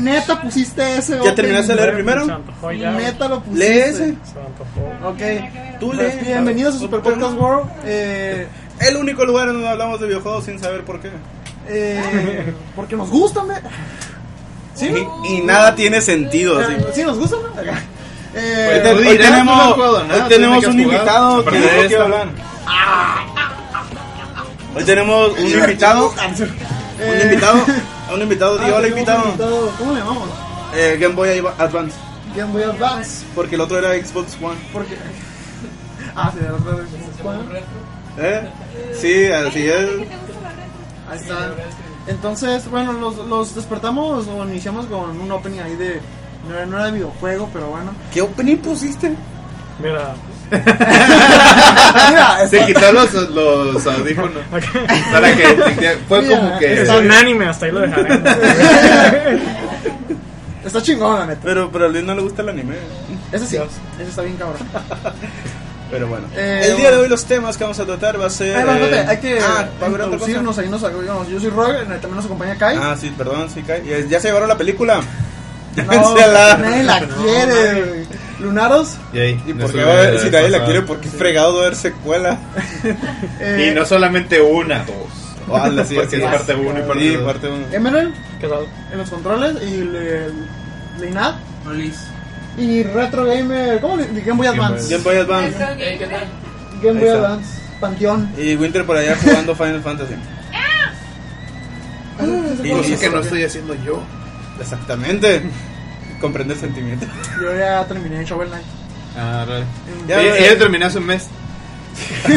Neta pusiste ese. ¿Ya terminaste de leer primero? Neta lo pusiste. Lee ese. Ok. Tú Pues, lee. bienvenidos a Super Podcast World. Eh, El único lugar en donde hablamos de videojuegos sin saber por qué. eh, porque nos gustan, ¿ve? ¿Sí? Y, y nada tiene sentido. así. Eh, ¿Sí nos gustan? ¿no? Hoy, te- Tú hoy tenemos, no hoy un invitado que dijo que hablar. Hoy tenemos un invitado. Un invitado. Un invitado. ah, Digo, hola invitado. invitado. ¿Cómo le llamamos? Eh, Game Boy Advance. Game Boy Advance. Porque el otro era Xbox One. Porque. Ah, sí, el otro es- ¿Eh? Sí, así es. Ahí está. Entonces, bueno, los, los despertamos o iniciamos con un opening ahí de. No era, no era de videojuego, pero bueno. ¿Qué opening pusiste? Mira, Mira, Se quitó los, los audífonos. Para que fue Mira, como que. es unánime, hasta ahí lo dejaré. está chingón, la neta. Pero, pero a Luis no le gusta el anime. Ese sí, ese está bien cabrón. Pero bueno. Eh, el día de hoy los temas que vamos a tratar va a ser... Ay, bueno, eh, hay que Ah, ¿va a haber otra cosa? introducirnos ahí nos agregamos. Yo soy Roger, también nos acompaña Kai. Ah, sí, perdón, sí, Kai. Ya- se llevaron la película. no, la- nadie la quiere. Lunaros. Y, ahí, ¿Y nos por qué sube va a haber- si nadie la quiere? ¿Por qué fregado de haber secuela? Eh, Y no solamente una, dos. Ojalá, sí, Porque es parte uno y parte Sí, uno. Emerald ¿Qué tal? en los controles y le, Leinat. Y Retro Gamer. ¿Cómo le Game Boy Advance? Game Boy Advance. Game Boy. Advance. Panteón. Y Winter por allá jugando Final Fantasy. Y Cosa listo. que no estoy haciendo yo. Exactamente. Comprende el sentimiento. Yo ya terminé Shovel Knight. Ah, right. Ya, Ya, terminé hace un mes.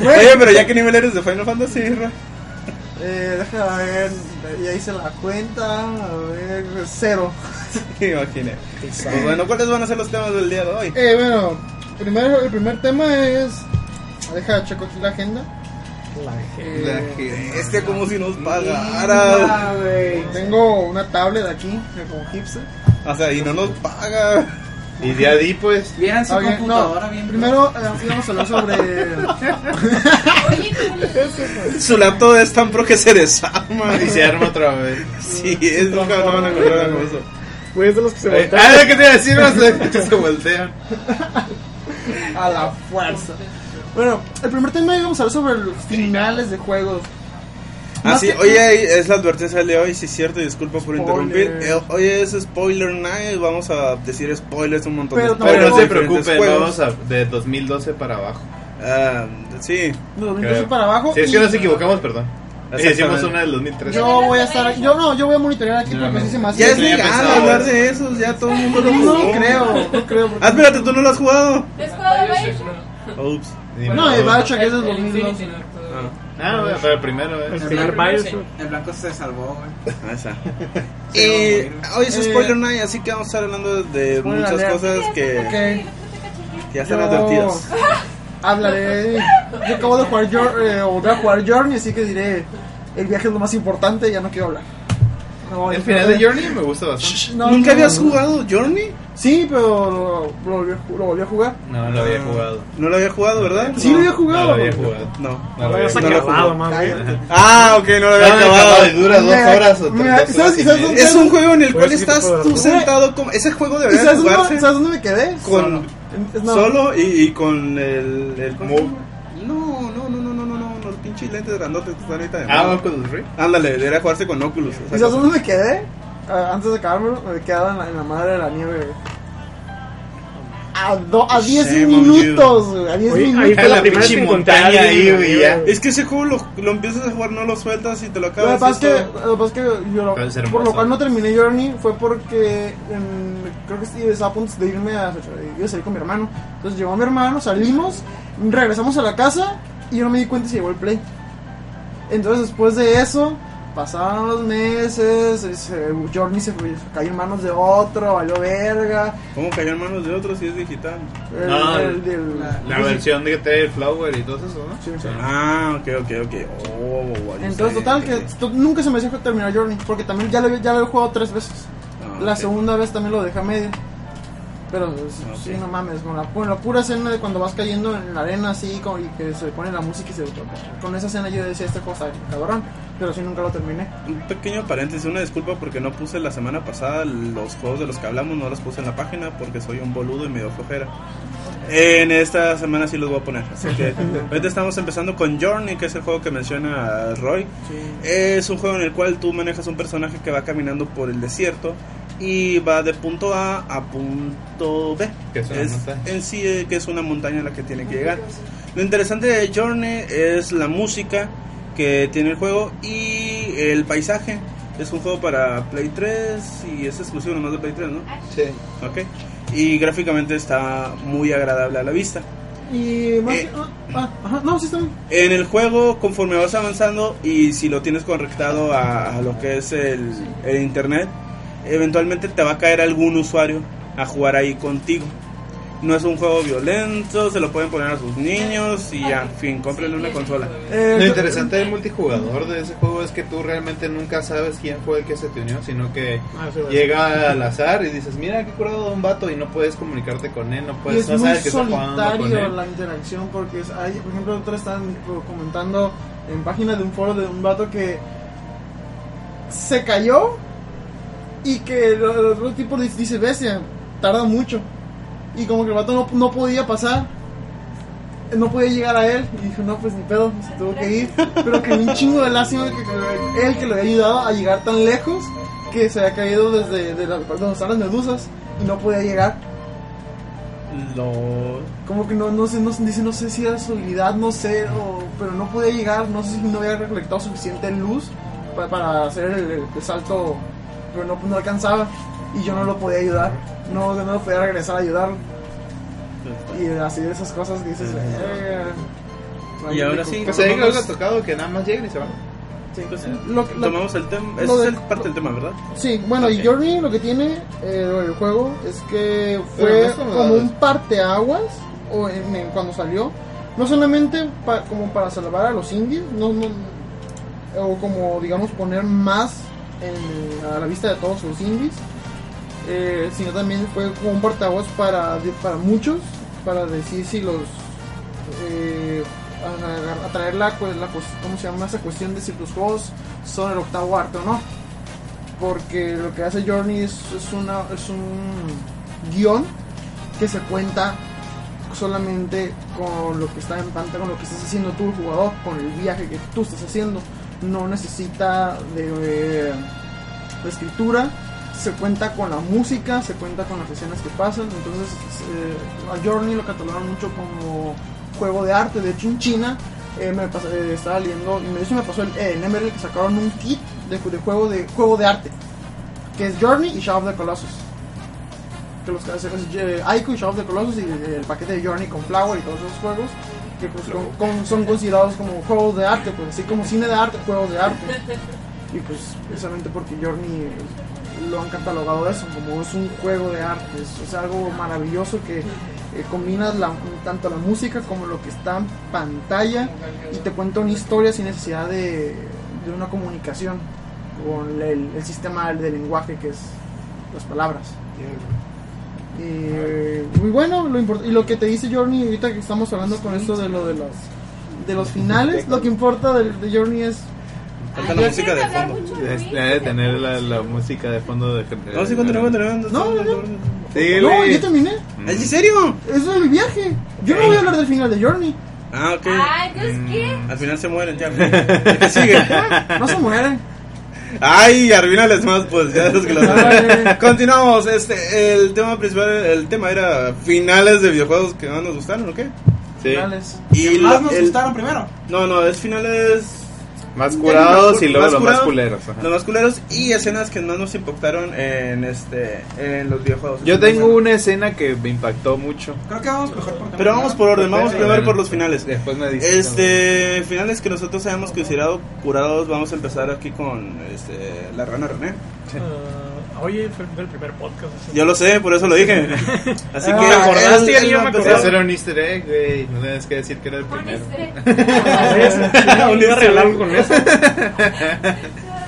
Oye, pero ya qué nivel eres de Final Fantasy, Ra? Eh, deja ver. Ya hice la cuenta. A ver. Cero. Imaginé. Pues bueno, ¿cuáles van a ser los temas del día de hoy? Eh, bueno. Primero, el primer tema es. Deja, checo aquí la agenda. Eh, La que- Este como si nos pagara. Tengo una tablet aquí, como hipster. O sea, y no nos paga. Y de ahí, pues. Vieran su bien, computadora no, bien. primero eh, íbamos a hablar sobre. Su laptop es tan pro que se desarma. Y se arma otra vez. Sí, es nunca no van a encontrar algo eso. Güey, es de los que se voltean. Ah, ¿qué te iba a decir? Más de- se voltean. a la fuerza. Bueno, el primer tema íbamos a hablar sobre los finales de juegos. Ah, Más sí, que- oye, es la advertencia de hoy, sí es cierto, y disculpa por Spoiler. interrumpir. Eh, Hoy es spoiler night, vamos a decir spoilers un montón Pero de no, Pero spoilers no se preocupen, juegos. vamos a, de 2012 para abajo. Ah, sí, De 2012 Creo. para abajo. Si es y que nos equivocamos, perdón. Y Exactamente. decimos una del 2013. Yo voy a estar. Yo no, yo voy a monitorear aquí No, porque no. sí se me hace. ya es Sí, legal hablar de eso, ya todo el mundo lo No, jugó. creo, no creo. porque- Ah, espérate, tú no lo has jugado. ¿Es juego de Bioshock? Ups. No, el Bioshock es del 2012. Ah, bueno, pero primero, El eh. primer Bioshock. El blanco se salvó, güey. Ah, esa. Y hoy es Eh, spoiler night, así que vamos a estar hablando de Spoiler muchas alert. cosas que, que ya están Yo- advertidas. Hablaré. Yo acabo de jugar eh, o voy a jugar Journey, así que diré. El viaje es lo más importante, ya no quiero hablar. No, El final de Journey me gusta bastante. No, ¿Nunca no, habías no. jugado Journey? Sí, pero lo, lo volví, lo volví a jugar. No, lo había jugado. No lo había jugado, ¿verdad? Sí, lo había jugado. No lo había jugado. No. No lo lo había habías no lo acabado, más. Ah, ok, no lo había No, acabado. y dura dos horas o tres ¿sabes- horas y sabes media. dónde- Es un juego en el Pues cual estás tú sentado como... Ese juego ¿Y debería ¿Sabes jugarse dónde, ¿Sabes dónde me quedé? con solo y, y con el... el ¿cómo se Move. Pinches lentes grandotes que están ahorita de Ah. Oculus Rift. Ándale, debería jugarse con Oculus. ¿Y sabes dónde me quedé? ah, antes de acabármelo, me quedaba en la, en la madre de la nieve, güey. A, do- a 10 Shame on minutos, güey, a 10 Oye, ahí minutos. fue la la primera pinche montaña ahí, güey, ya. güey. Es que ese juego lo, lo empiezas a jugar, no lo sueltas y te lo Lo que acabas. pasa es que, lo que, pasa es que yo lo- Pero es hermoso. por lo cual no terminé Journey fue porque en- creo que sí, estaba a punto de irme a, iba a salir con mi hermano. Entonces llegó mi hermano, salimos, regresamos a la casa y yo no me di cuenta si llegó el play. Entonces después de eso, pasaron los meses, ese- Journey se cayó en manos de otro, valió verga. ¿Cómo cayó en manos de otros si es digital? El, No, el- el- La versión de Tail Flower y todo eso, ¿no? Sí, sí. Ah, ok, ok, ok. Oh, Entonces, sé. total, que to- nunca se me hizo terminar Journey, porque también ya lo, ya lo he jugado tres veces. Ah, La ok. segunda vez también lo dejé a medio. Pero sí, Ok. sí, no mames, con la, con la pura escena de cuando vas cayendo en la arena así con- y que se pone la música y se con esa escena yo decía esta cosa cabrón, pero sí nunca lo terminé. Un pequeño paréntesis, una disculpa porque no puse la semana pasada los juegos de los que hablamos, no los puse en la página porque soy un boludo y medio flojera. En esta semana sí los voy a poner. Así que ahorita estamos empezando con Journey, que es el juego que menciona Roy. Es un juego en el cual tú manejas un personaje que va caminando por el desierto y va de punto A a punto B. Que es una montaña. en sí eh, que es una montaña a la que tiene que llegar. Lo interesante de Journey es la música que tiene el juego y el paisaje. Es un juego para Play 3 y es exclusivo nomás de Play 3, ¿no? Sí. Ok. Y gráficamente está muy agradable a la vista. Y más Eh. ah, ah, ajá, no, sí está bien. En el juego, conforme vas avanzando y si lo tienes conectado a, a lo que es el, el internet, eventualmente te va a caer algún usuario a jugar ahí contigo. No es un juego violento, se lo pueden poner a sus niños y ya, en fin, cómprenle una consola. Eh, Lo interesante del multijugador de ese juego es que tú realmente nunca sabes quién fue el que se te unió, sino que Ah, sí, llega al azar y dices, mira qué curado de un vato y no puedes comunicarte con él, no y puedes, es no muy sabes que está jugando con solitario la interacción porque hay, por ejemplo, otros están comentando en página de un foro de un vato que se cayó y que el el otro tipo dice, dice, bestia, tarda mucho. Y como que el vato no, no podía pasar, no podía llegar a él. Y dijo, no, pues ni pedo, se tuvo que ir. Pero que un chingo de lástima que, que él que lo había ayudado a llegar tan lejos que se había caído desde de la- donde están las medusas y no podía llegar. Lo... Como que no, no sé, no, dice, no sé si era su habilidad, no sé, o- pero no podía llegar, no sé si no había recolectado suficiente luz pa- para hacer el, el salto, pero no, no alcanzaba y yo no lo podía ayudar, no, no lo podía regresar a ayudarlo. Y así de esas cosas que dices, eh, Y ahora sí, Pues ahí creo que ha tocado que nada más lleguen y se van. sí. Pues sí, Lo tomamos el tema, es el parte del tema, ¿verdad? Sí, bueno, y Ok. Journey lo que tiene eh, el juego es que fue no como un parteaguas o en, en- cuando salió, no solamente pa- como para salvar a los indies, no, no- o como digamos poner más a la vista de todos los indies, eh, sino también fue como un parteaguas para, para muchos, para decir si los eh, atraer la, pues, la ¿cómo se llama esa cuestión de si los juegos son el octavo arte o no porque lo que hace Journey es, es una es un guion que se cuenta solamente con lo que está en pantalla, con lo que estás haciendo tú, el jugador, con el viaje que tú estás haciendo. No necesita de, eh, de escritura, se cuenta con la música, se cuenta con las escenas que pasan. Entonces, eh, a Journey lo catalogan mucho como juego de arte. De hecho, en China eh, me pas- eh, estaba leyendo, y de hecho me pasó el, en Emerald que sacaron un kit de, juego de juego de arte, que es Journey y Shadow of the Colossus. Que los que hacen es Ico y Shadow of the Colossus y el paquete de Journey con Flower y todos esos juegos que pues, con- con- son considerados como juegos de arte, pues así como cine de arte, juegos de arte. Y pues precisamente porque Journey eh, lo han catalogado eso, como es un juego de arte, es, es algo maravilloso que eh, combinas la- tanto la música como lo que está en pantalla y te cuenta una historia sin necesidad de, de una comunicación con el, el sistema de lenguaje que es las palabras. Eh, muy bueno, lo import- y lo que te dice Journey, ahorita que estamos hablando con esto de lo de los, de los finales, lo que importa de, de Journey es Falta la música de fondo. Debe tener la, la música de fondo de. No, sí, continúa, continúa. No, no, no. No, yo terminé. ¿Es en serio? Eso es mi viaje. Yo no voy a hablar del final de Journey. Ah, ok. Ah, entonces, ¿qué? Al final se mueren ya. El que sigue. No se mueren. Ay, arruinales más, pues ya los que lo saben. Continuamos, este, el tema principal, el tema era finales de videojuegos que más nos gustaron, ¿o qué? Sí. Finales. Y ¿Qué más la- nos el- gustaron primero? No, no, es finales Más curados y luego los más culeros. ajá. Los más culeros y escenas que más nos impactaron en este en los videojuegos. Yo tengo una escena que me impactó mucho. Creo que vamos mejor por. Pero vamos por orden, vamos Sí, primero por los finales. Después me dices. Este, finales que nosotros hayamos considerado curados, vamos a empezar aquí con este, la rana René. Ah, oye, fue del primer podcast. así. Yo lo sé, por eso lo dije. Así Ah, que ¿te acordaste? Yo me era un easter egg, güey. No tienes que decir que era el primero. Un iba a con eso.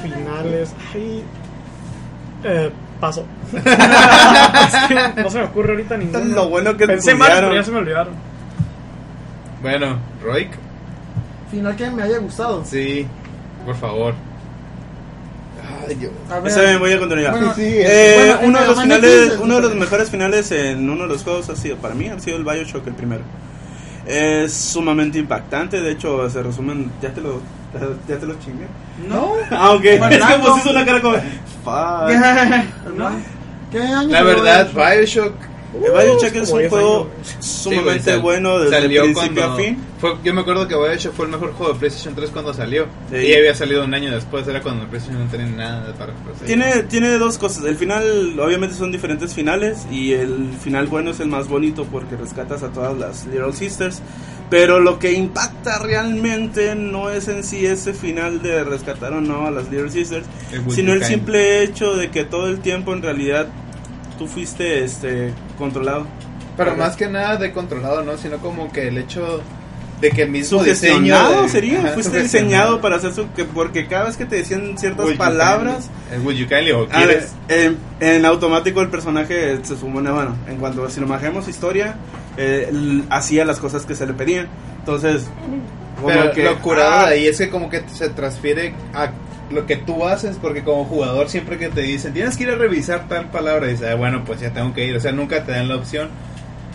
Finales. Ay. Eh, paso. Es que no se me ocurre ahorita ninguno. Lo bueno que Pensé mal, pero ya se me olvidaron. Bueno, Roik. Final que me haya gustado. Sí, por favor. Yo. A ver. Está bien, voy a continuar. Bueno, Sí, sí, eh, bueno, uno de los finales, uno de los mejores finales en uno de los juegos ha sido para mí ha sido el BioShock el primero. Es sumamente impactante, de hecho se resumen, ya te lo ya te lo chingué. No. Ah, ok. Es que pusiste una cara como fuck. ¿No? ¿Qué año La verdad? Bioshock El BioShock es un 10 juego años. sumamente Sí, bueno desde salió principio cuando- a fin. Fue, yo me acuerdo que Bioshock fue el mejor juego de PlayStation 3 cuando salió. Sí. Y había salido un año después, era cuando PlayStation no tenía nada para ofrecer. Tiene, tiene dos cosas. El final, obviamente, son diferentes finales. Y el final bueno es el más bonito porque rescatas a todas las Little Sisters. Pero lo que impacta realmente no es en sí ese final de rescatar o no a las Little Sisters, El sino el simple hecho de que todo el tiempo en realidad tú fuiste este controlado. Pero más que nada de controlado, ¿no? Sino como que el hecho de que el mismo diseño. De- sería, Ajá, fuiste diseñado para hacer su que porque cada vez que te decían ciertas palabras you kindly o quieres. en, en automático el personaje se supone, bueno, en cuanto si lo manejemos historia, eh, hacía las cosas que se le pedían. Entonces, como Pero que, lo curado ah, de ahí es que como que se transfiere a lo que tú haces, porque como jugador siempre que te dicen, tienes que ir a revisar tal palabra, dices, "Ah, bueno, pues ya tengo que ir, o sea, nunca te dan la opción.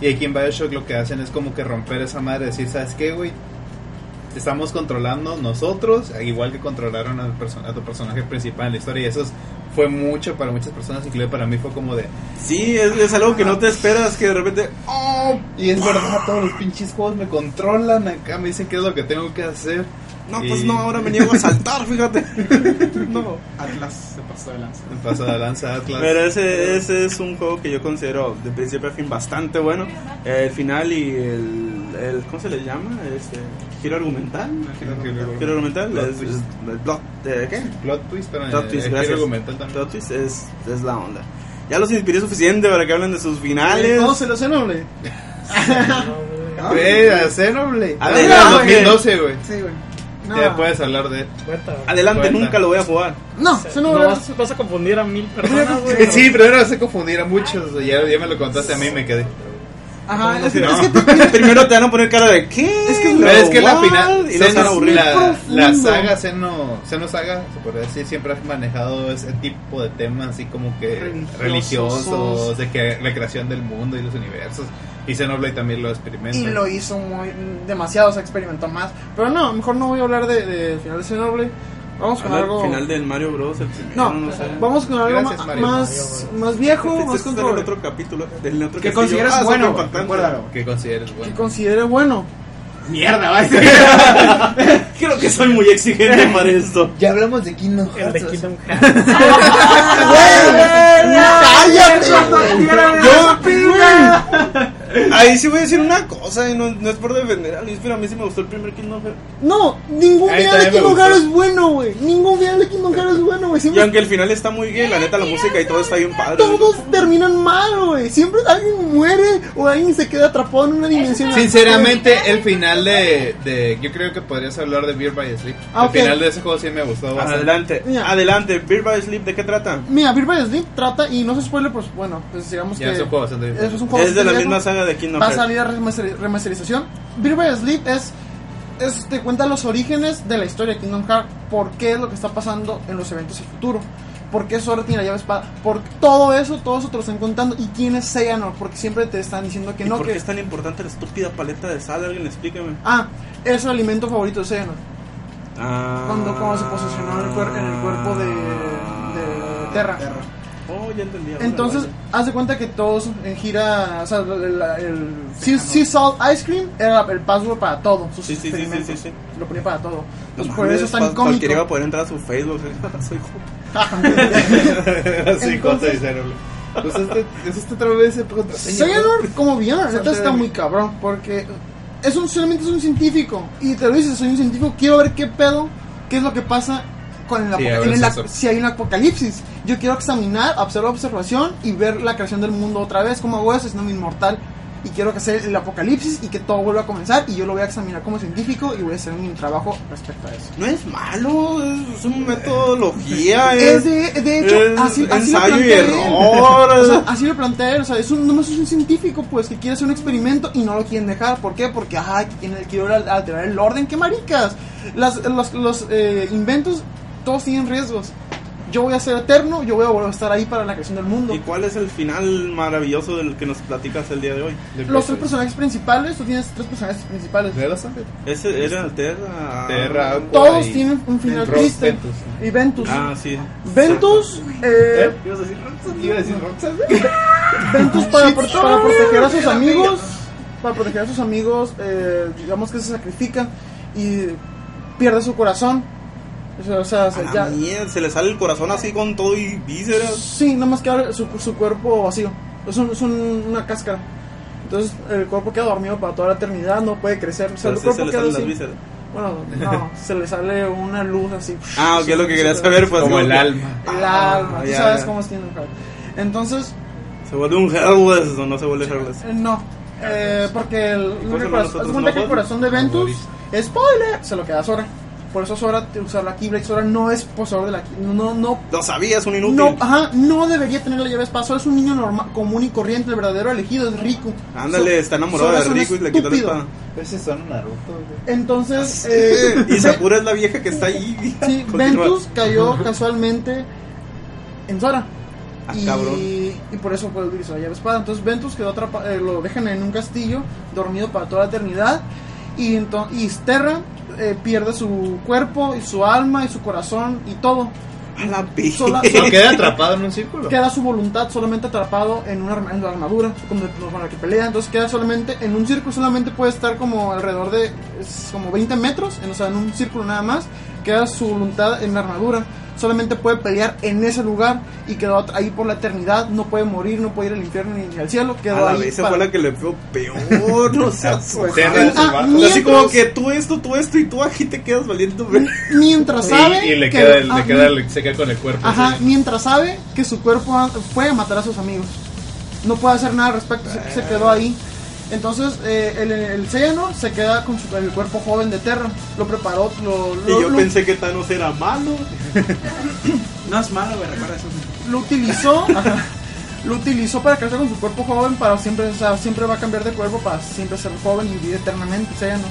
Y aquí en Bioshock lo que hacen es como que romper esa madre, decir, ¿sabes qué, güey? Estamos controlando nosotros, igual que controlaron perso- a tu personaje principal en la historia, y eso es- fue mucho para muchas personas, incluido para mí fue como de, Sí, es, es algo que no te esperas, que de repente, oh, y es verdad, todos los pinches juegos me controlan acá, me dicen qué es lo que tengo que hacer. No, pues no, ahora me niego a saltar, fíjate. no. Atlas se pasó de lanza. Me pasa de lanza Atlas. Pero ese, ese es un juego que yo considero de principio a fin bastante bueno. El final y el, el ¿cómo se le llama? Este, giro argumental. Giro argumental Plot es, twist. es- plot, eh, ¿qué? Plot twist, pero Plot twist, gracias. giro argumental también. Plot twist es, es la onda. Ya los inspiré suficiente para que hablen de sus finales. ¿Cómo se lo sé, hombre? No, güey. A Xenoblade. A Ah, ver, era no, 2012, güey. Sí, güey. No, Ya puedes hablar de él. Cuenta. Adelante, Cuenta. nunca lo voy a jugar. no, O sea, eso no, no vas, vas a confundir a mil personas, güey. Sí, pero ahora se confundir a muchos. Ya, ya me lo contaste a mí y me quedé. Ajá, es, No. es que te- Primero te van a poner cara de ¿qué? Es que- Pero es que la final, a aburrir. la, la saga Xeno, Xeno Saga, se podría decir, siempre ha manejado ese tipo de temas así como que Religiosos. religiosos, de que la creación del mundo y los universos. Y Xenoblade también lo experimenta. y lo hizo muy demasiado, se experimentó más. Pero no, mejor no voy a hablar de, de final de Xenoblade. Vamos con Al algo. final del Mario Bros. El primero, No, no, sé. vamos con algo Gracias, ma- Mario. más, más viejo, Este más es el control. otro capítulo del otro Que consideres Ah, bueno, recuérdalo. Que consideres Que bueno. considere bueno. Mierda, va. Creo que soy muy exigente para esto. Ya hablamos de Kingdom El de Kingdom Hearts. Ahí sí voy a decir una cosa, y no, no es por defender a Luis, pero a mí sí me gustó el primer Kingdom Hearts. No, ningún A mí final de también me Kingdom. Hearts es bueno, güey. Ningún final de Kingdom Hearts es bueno, güey. Y Siempre aunque el final está muy gay, la neta la música y todo está bien padre. todos terminan mal, güey. Siempre alguien muere o alguien se queda atrapado en una dimensión. Sinceramente, el final de, de. Yo creo que podrías hablar de Beer by Sleep. Ah, el ok. final de ese juego sí me gustó bastante. Adelante, Mira. adelante, Beer by Sleep, ¿de qué trata? Mira, Beer by Sleep trata, y no se spoiler, pues bueno, pues digamos Ya que. es un juego bastante diferente. es un juego Es de la bastante misma viejo. saga de Kingdom Va a Hearts. salir a remaster- remasterización. Beer by Sleep es, es. Te cuenta los orígenes de la historia de Kingdom Hearts. Por qué es lo que está pasando en los eventos del futuro. ¿Por qué Sora tiene la llave espada? Por todo eso, todo eso te lo están contando. ¿Y quién es Xehanort? Porque siempre te están diciendo que ¿Y no, por que. qué es tan importante la estúpida paleta de sal? Alguien explíqueme. Ah, es el alimento favorito de Xehanort. Ah. Cuando, cuando se posicionó en el, cuer- en el cuerpo de, de Terra. Oh, ya entendí. ahora, Entonces, vale. haz de cuenta que todos en gira, o sea, el, el, sea, sea Salt Ice Cream era el password para todo, sus Sí, sí, sí, sí, sí, sí. Lo ponía para todo. No Entonces, por mames, eso es tan cual- Cualquiera iba a poder entrar a su Facebook. Soy Así, Entonces- cosa dijeron. Pues este, es este otra vez el contraseña. Xehanort como villano, la neta está bien. muy cabrón, porque es un, solamente es un científico, y te lo dices, soy un científico, quiero ver qué pedo, qué es lo que pasa con el Sí, en el si hay un apocalipsis. Yo quiero examinar, observar observación y ver la creación del mundo otra vez, cómo hago eso, siendo inmortal. Y quiero que sea el apocalipsis y que todo vuelva a comenzar. Y yo lo voy a examinar como científico y voy a hacer mi trabajo respecto a eso. No es malo, es, es una metodología. Es de, de hecho, es así, así lo plantea él. O sea, así lo plantea él. O sea, es un, nomás es un científico, pues, que quiere hacer un experimento y no lo quieren dejar. ¿Por qué? Porque, ajá, quiero al- alterar el orden. ¡Qué maricas! Las, los los eh, inventos, todos tienen riesgos. Yo voy a ser eterno, yo voy a volver a estar ahí para la creación del mundo. ¿Y cuál es el final maravilloso del que nos platicas el día de hoy? Los tres personajes principales, tú tienes tres personajes principales. Ese era el Terra. Terra, Todos y- tienen un final triste. Ventus. Y Ventus. Ah, sí. Ventus, eh, ¿Ibas a decir a Roxas. Ventus para, por- para proteger a sus amigos, para proteger a sus amigos, eh, digamos que se sacrifica y pierde su corazón. O sea, se- ya, mierda, se le sale el corazón así con todo y vísceras. sí, nada más queda su, su cuerpo vacío. Es, un- es un- una cáscara. Entonces el cuerpo queda dormido para toda la eternidad, no puede crecer. O sea, Pero el sí cuerpo se le queda salen las así. vísceras. Bueno, no, se le sale una luz así. Ah, ok, lo que quería saber fue Como el que- alma. El Ah, alma, tú ya, sabes ya. cómo es tiene un heart. Entonces, Se vuelve un Hellbless o no se vuelve Hellbless. Eh, No, eh, porque el, ¿Y cómo se el llaman corazón, que el corazón de Ventus, spoiler, se lo queda Sora. Por eso Sora, usar la Keyblade, Sora no es poseedor de la Keyblade, no, no, Lo sabías, un inútil. no, ajá, no debería tener la llave espada, Sora es un niño normal, común y corriente, el verdadero elegido es Riku. Ándale, So- está enamorado Sora de es Riku y le quitó la espada. Ese son Naruto, güey. Entonces, eh, Y Sakura es la vieja que está ahí. Sí. Ventus cayó casualmente en Sora. Ah, y, cabrón. y por eso puede utilizar la llave espada. Entonces Ventus quedó atrapado, eh, lo dejan en un castillo, dormido para toda la eternidad. Y, y Terra eh, pierde su cuerpo y su alma y su corazón y todo. A la Sola- ¿Y queda atrapado en un círculo? Queda su voluntad solamente atrapado en una en la armadura con, con la que pelea. Entonces queda solamente en un círculo, solamente puede estar como alrededor de es como 20 metros, en, o sea, en un círculo nada más. Queda su voluntad en la armadura. Solamente puede pelear en ese lugar y quedó ahí por la eternidad. No puede morir, no puede ir al infierno ni al cielo. A Quedó la ahí. vez esa para- fue la que le fue peor. No seas Pues, Ah, mientras- Así como que tú esto, tú esto y tú aquí te quedas valiendo. Mientras sabe. y le que- queda, el- ah, le queda, el- se queda con el cuerpo. Ajá, así. mientras sabe que su cuerpo a- puede matar a sus amigos. No puede hacer nada al respecto, se, se quedó ahí. Entonces, eh, el, el Xehanort se queda con su- el cuerpo joven de Terra. Lo preparó, lo, Y lo, yo lo- pensé que Thanos era malo. No es malo, güey, recuerda eso. lo utilizó. ajá, lo utilizó para quedarse con su cuerpo joven para siempre, o sea, siempre va a cambiar de cuerpo para siempre ser joven y vivir eternamente, Xehanort.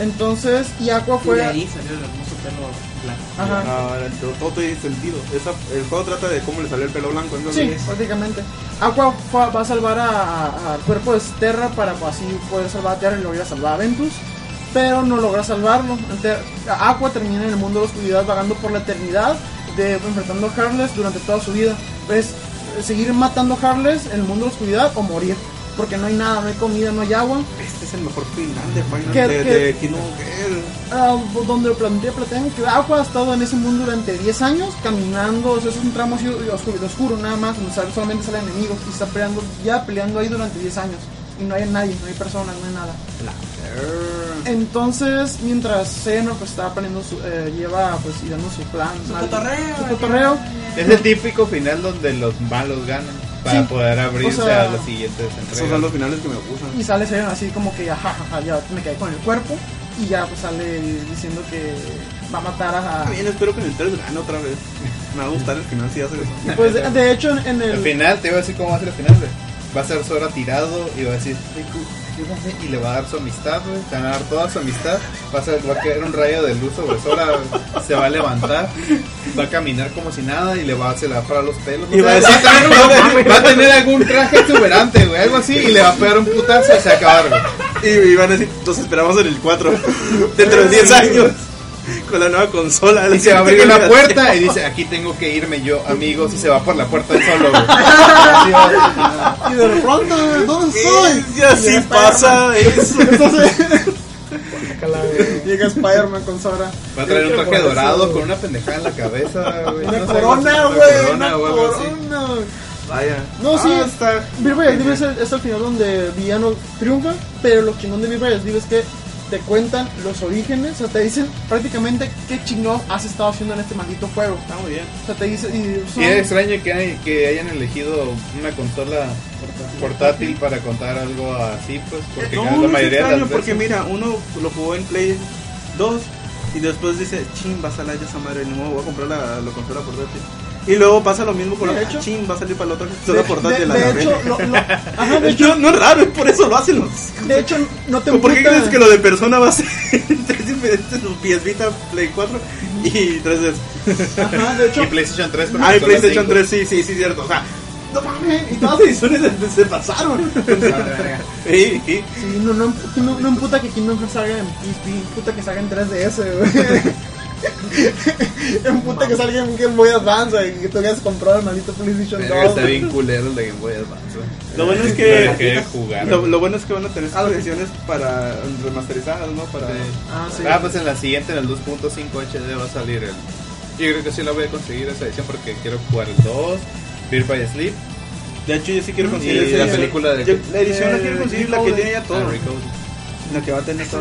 Entonces, y Aqua Y fue... de ahí salió el hermoso pelo blanco. Ajá. Ahora, todo, tiene sentido. Esa, el juego trata de cómo le salió el pelo blanco. ¿no? Sí, prácticamente. Aqua va a salvar al cuerpo de Terra para pues, así poder salvar a Terra y a salvar a Ventus. Pero no logra salvarlo. Aqua termina en el mundo de la oscuridad vagando por la eternidad, de, enfrentando a Harless durante toda su vida. Es seguir matando a Harless en el mundo de la oscuridad o morir. Porque no hay nada, no hay comida, no hay agua. Este es el mejor final de Final ¿Qué- de, qué? de. Ah, donde lo plantea Plateen, que Aqua ha estado en ese mundo durante 10 años, caminando, o sea, es un tramo así oscuro, oscuro nada más, donde sale- solamente salen enemigos, y está peleando, ya peleando ahí durante 10 años, y no hay nadie, no hay personas, no hay nada. Entonces, mientras Xehanort pues estaba planeando su, eh, lleva pues y dando su plan, Su cotorreo, su cotorreo, Es el típico final donde los malos ganan para Sí. poder abrirse O sea, a los siguientes Esos entregas. son los finales que me gustan. y sale Xehanort así como que ya, jajaja, ya me quedé con el cuerpo, y ya pues sale diciendo que va a matar a... Está bien, espero que en el 3 gane otra vez. Me va a gustar el final si hace eso. Pues de, de hecho en, El el... final, te iba a decir cómo va a ser el final. Va a ser Sora tirado y va a decir, Riku, ayúdame", y le va a dar su amistad, güey. Le van a dar toda su amistad. Va a, ser, va a caer un rayo de luz sobre güey. se va a levantar, va a caminar como si nada y le va, se le va a parar los pelos. Y va a decir- va a tener algún traje exuberante, güey, algo así, y le va a pegar un putazo y se va a acabar, güey. Y, y van a decir, nos esperamos en el 4. Dentro de 10 años. Con la nueva consola. Y se va a abrir una puerta y dice, aquí tengo que irme yo, amigos, y se va por la puerta solo. Y de pronto, ¿dónde estoy? Y así Llega pasa eso. Llega Spider-Man con Sora. Va a traer un traje dorado con una pendejada en la cabeza, güey. Una corona, güey. Una corona. Vaya. No, sí. Ah, está. By Sleep es, el final donde villano triunfa, pero lo chingón de Sleep es que te cuentan los orígenes, o sea, te dicen prácticamente qué chingón has estado haciendo en este maldito juego. Está muy bien. O sea, te dice y son- Y es extraño que, hay- que hayan elegido una consola portátil para contar algo así, pues, porque No, la no es mayoría de extraño las porque veces- mira, uno lo jugó en Play 2 y después dice, chin, va a salir esa madre, ni modo, voy a comprar la, la consola portátil. Y luego pasa lo mismo con De la hecho- chin, va a salir para la otra de, consola portátil. de- de la hecho, lo- lo- ajá, de hecho, no, no es raro, es por eso lo hacen los. de hecho, no te ¿Por qué crees que lo de persona va a ser tres diferentes? PS Vita, Play 4 y 3DS. Ajá, de hecho, Y PlayStation 3 con Ah, y PlayStation 5. 3, sí, sí, sí, cierto. O sea, no mames, y todas las ediciones se, se pasaron. Sí, sí. sí, no, no, no, no emputa que Kingdom Hearts salga en PSP, emputa que salga en 3DS, güey. emputa que salga en Game Boy Advance, güey, y que tú hayas comprado el maldito PlayStation 2. Verga, Está bien culero el de Game Boy Advance. güey. Lo bueno es que jugar. lo, bueno es que van a tener sus ok. ediciones para remasterizadas, ¿no? Para Sí. Ah, sí. Ah, pues en la siguiente, en el 2.5 HD va a salir el... Yo creo que sí la voy a conseguir esa edición porque quiero jugar el 2, Beer by Sleep De hecho, yo sí quiero Mm, conseguir y esa la edición. película de... Yo- la edición la Eh, quiero conseguir, la que tiene ya todo. Ah. La que va a tener ve-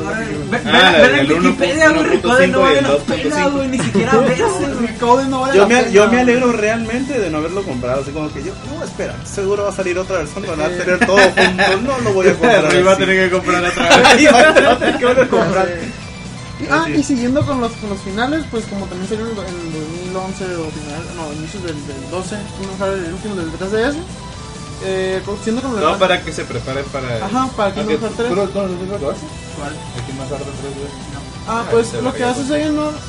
Ah, ve- ve el en Wikipedia, güey, 1.5 Recode no vale la 2.5, pena, güey, ni siquiera verse, güey. Recode no vale Yo la me, pena, yo me alegro realmente de no haberlo comprado. Así como que yo, no, espera, seguro va a salir otra versión, van a tener todo junto. No lo voy a comprar. Pero iba a así. tener que comprar otra vez. Ahí va a tener que volver a comprar. Sí. Ah, y siguiendo con los, con los finales, pues como también salió en el en el 2011 o final, no, inicios del, del 12, Kingdom Hearts, el último del 3DS, eh, siendo con No, para que se prepare para... Ajá, para Kingdom Hearts 3. Tarde tres. Veces. Ah, Ah, pues lo que hace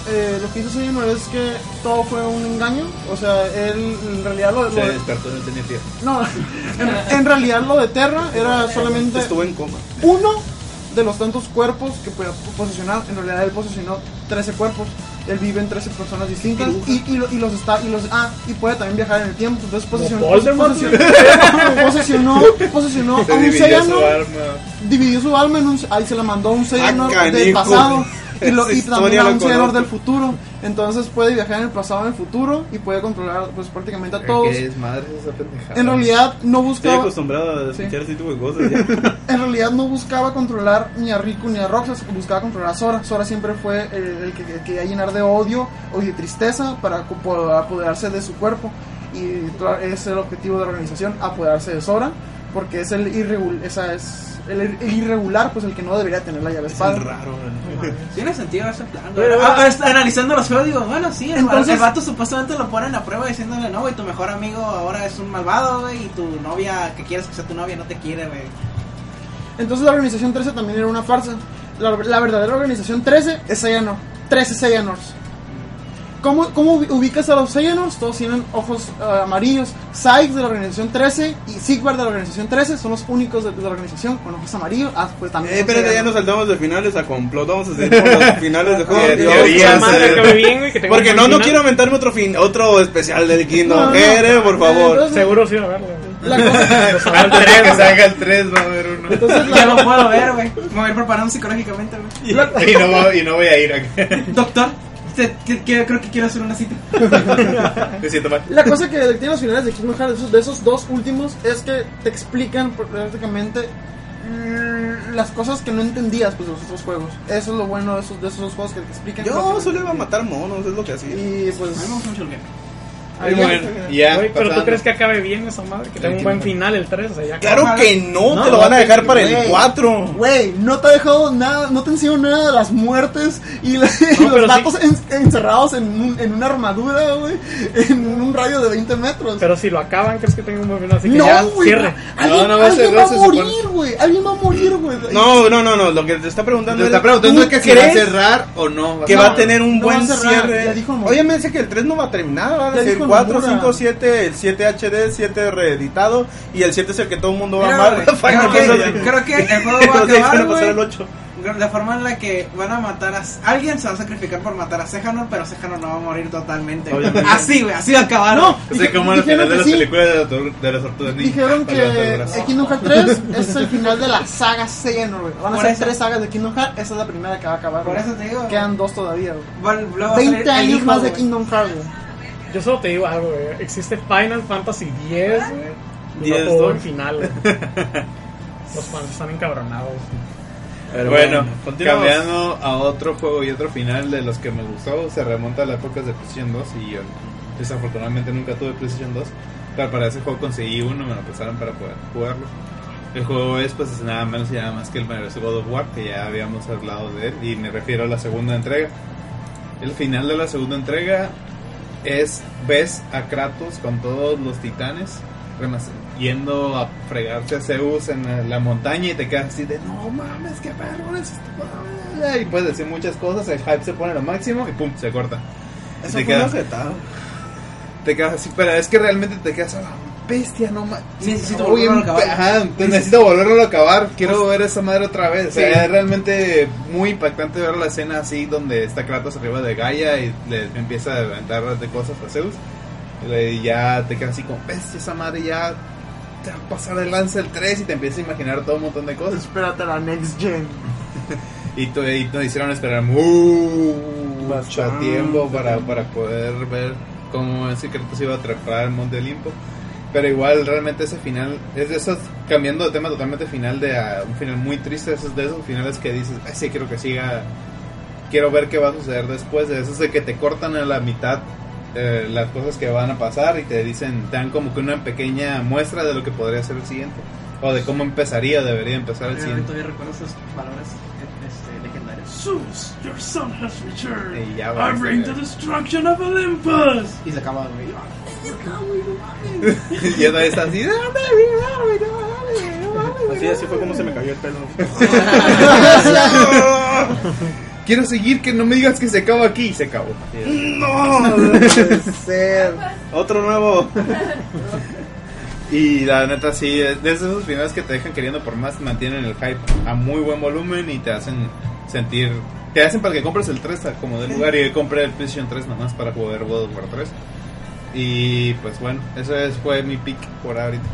eh, lo que hizo es que todo fue un engaño, o sea, él en realidad lo, Se lo- despertó, no tenía no, en, en realidad lo de Terra era solamente Estuve en coma. uno de los tantos cuerpos que podía posesionar. En realidad él posesionó 13 cuerpos. Él vive en 13 personas distintas y, y, lo- y los está y los ah y puede también viajar en el tiempo. Entonces posesionó Voldemort. posesionó posesionó, posesionó Se a un dividió su dividió su alma en un ahí se la mandó a un Ah, del canijo. pasado y, lo, y también a la un conozco. del futuro. Entonces puede viajar en el pasado en el futuro y puede controlar pues prácticamente a todos. ¿Qué es madre esa pendejada? En realidad no Estoy buscaba acostumbrado a Sí. escuchar ese tipo de cosas. ya. en realidad no buscaba controlar ni a Riku ni a Roxas, buscaba controlar a Sora. Sora siempre fue el, el que el que quería llenar de odio o de tristeza para apoderarse de su cuerpo. Y es el objetivo de la organización, apoderarse de Sora, porque es el, irregul esa es el, el irregular, pues el que no debería tener la llave Es espada. raro, güey. Tiene sentido ese plan. Pero- Ah, ah, está- analizando los juegos, digo, bueno, sí, el, Entonces- el vato supuestamente lo ponen a prueba diciéndole, no, güey, tu mejor amigo ahora es un malvado, güey, y tu novia, que quieres que sea tu novia, no te quiere, güey. Entonces la organización 13 también era una farsa. La, la verdadera organización 13 es Xehanort. 13 Xehanorts. ¿Cómo, ¿Cómo ubi- ubicas a los Xehanorts? Todos tienen ojos eh, amarillos. Sykes de la organización 13 y Sigvard de la organización 13 son los únicos de, de la organización con ojos amarillos. Ah, pues también. Eh, espérate, ya Xehanort. nos saltamos de finales a complot. Vamos a seguir los finales de juego. Eh, eh. Porque no, no quiero aventarme otro fin, otro especial del Kingdom. No, no. Jere, por favor. Entonces, Seguro sí va a verlo. La cosa, al que salga el 3 va a haber uno. entonces Ya lo puedo ver, güey. Me voy a ir preparando psicológicamente, güey. Y no, voy, y no voy a ir aquí. Doctor, te- que- que- creo que quiero hacer una cita. Me siento mal. la cosa que tiene los finales de Kingdom Hearts, de esos, de esos dos últimos, es que te explican pr- prácticamente mm, las cosas que no entendías pues, de los otros juegos. Eso es lo bueno de esos, de esos dos juegos que te explican. Yo solo iba a matar monos, es lo que hacía. Y pues. A mí me gusta mucho el game. ahí Y ya- bueno, ya. Güey, pero tú crees que acabe bien esa madre, que tenga un buen final el 3, o sea, ya Claro que no, No, te lo van a dejar para güey. el 4. Güey, no te ha dejado nada, no te enseñó nada de las muertes y, la- No, los datos en- encerrados en, un- en una armadura, güey, en un radio de 20 metros. Pero si lo acaban, ¿crees que tenga un buen final? Así que no, ya cierre. Alguien, No, no va a alguien va a morir, güey. Alguien va a morir, güey. No, no, no, no, lo que te está preguntando Te es, está preguntando ¿tú es que si va a cerrar o no. que No, va a tener un buen cierre. Oye, me dice que el 3 no va a terminar, va a Ya ser dijo 4, Nomura. 5, 7, el 7 HD, 7 reeditado y el 7 es el que todo el mundo va a Creo, amar. creo, que, creo que el juego va a acabar, a pasar al güey. 8. la forma en la que van a matar a alguien se va a sacrificar por matar a Sejanor, pero Sejanor no va a morir totalmente. Obviamente. Así, güey, así va a acabar. No, dije- como al dijeron final de que las sí. películas de, de las tortugas ninja. Dijeron el que el Kingdom Hearts 3 es el final de la saga Xehanort, güey. Van a Por ser eso. tres sagas de Kingdom Hearts, esa es la primera que va a acabar. Por güey. eso te digo. Quedan dos todavía, güey. Vol- luego va a salir 20 el años hijo, más de güey. Kingdom Hearts, güey. Yo solo te digo algo, güey. Existe Final Fantasy X, güey. y 10, No tuvo ¿no? en final, güey. Los fans están encabronados. Pero bueno, continuamos. cambiando a otro juego y otro final de los que me gustó, se remonta a las épocas de PlayStation 2 y yo desafortunadamente nunca tuve PlayStation 2. Pero para ese juego conseguí uno, me lo prestaron para poder jugarlo. El juego es pues es nada menos y nada más que el maravilloso God of War, que ya habíamos hablado de él, y me refiero a la segunda entrega. El final de la segunda entrega es, ves a Kratos con todos los titanes yendo a fregarse a Zeus en la, la montaña y te quedas así de no mames, qué perro es esto". Y puedes decir muchas cosas, el hype se pone a lo máximo y pum, se corta. Eso te, fue quedas, te quedas así, pero es que realmente te quedas a la bestia, no mames. Necesito volverlo a acabar. Ajá, te necesito volverlo a acabar. Quiero ver esa madre otra vez. O sea, Sí. es realmente muy impactante ver la escena así donde está Kratos arriba de Gaia y le empieza a aventar de cosas a Zeus. Y ya te quedas así como, bestia, esa madre ya te va a pasar el lance el 3 y te empiezas a imaginar todo un montón de cosas. Espérate la next gen. Y, tu- y nos hicieron esperar mucho Bastante tiempo para, para poder ver cómo ese Kratos iba a trepar el Monte Olimpo. Pero igual, realmente ese final, es de esos, cambiando de tema totalmente final, de a un final muy triste, esos, de esos finales que dices, ay, sí, quiero que siga, quiero ver qué va a suceder después, de esos de que te cortan a la mitad eh, las cosas que van a pasar y te dicen, te dan como que una pequeña muestra de lo que podría ser el siguiente, o de cómo empezaría, debería empezar el siguiente. todavía recuerdo esos valores este, legendarios. Zeus, your son has returned. Y ya I va, bring este- the destruction of Olympus. Y se acaba, y ya está así, "Dame, dame, dame, dame". Así, así fue como se me cayó el pelo. Quiero seguir, que no me digas que se acaba aquí. Y se acabó. ¡No! Ser. Otro nuevo. Y la neta, sí, es de esos finales que te dejan queriendo por más, mantienen el hype a muy buen volumen y te hacen sentir. Te hacen para que compres el 3 a como del lugar. Y yo compré el PlayStation 3 nomás para jugar God of War 3. Y pues bueno, eso es- fue mi pick por ahorita.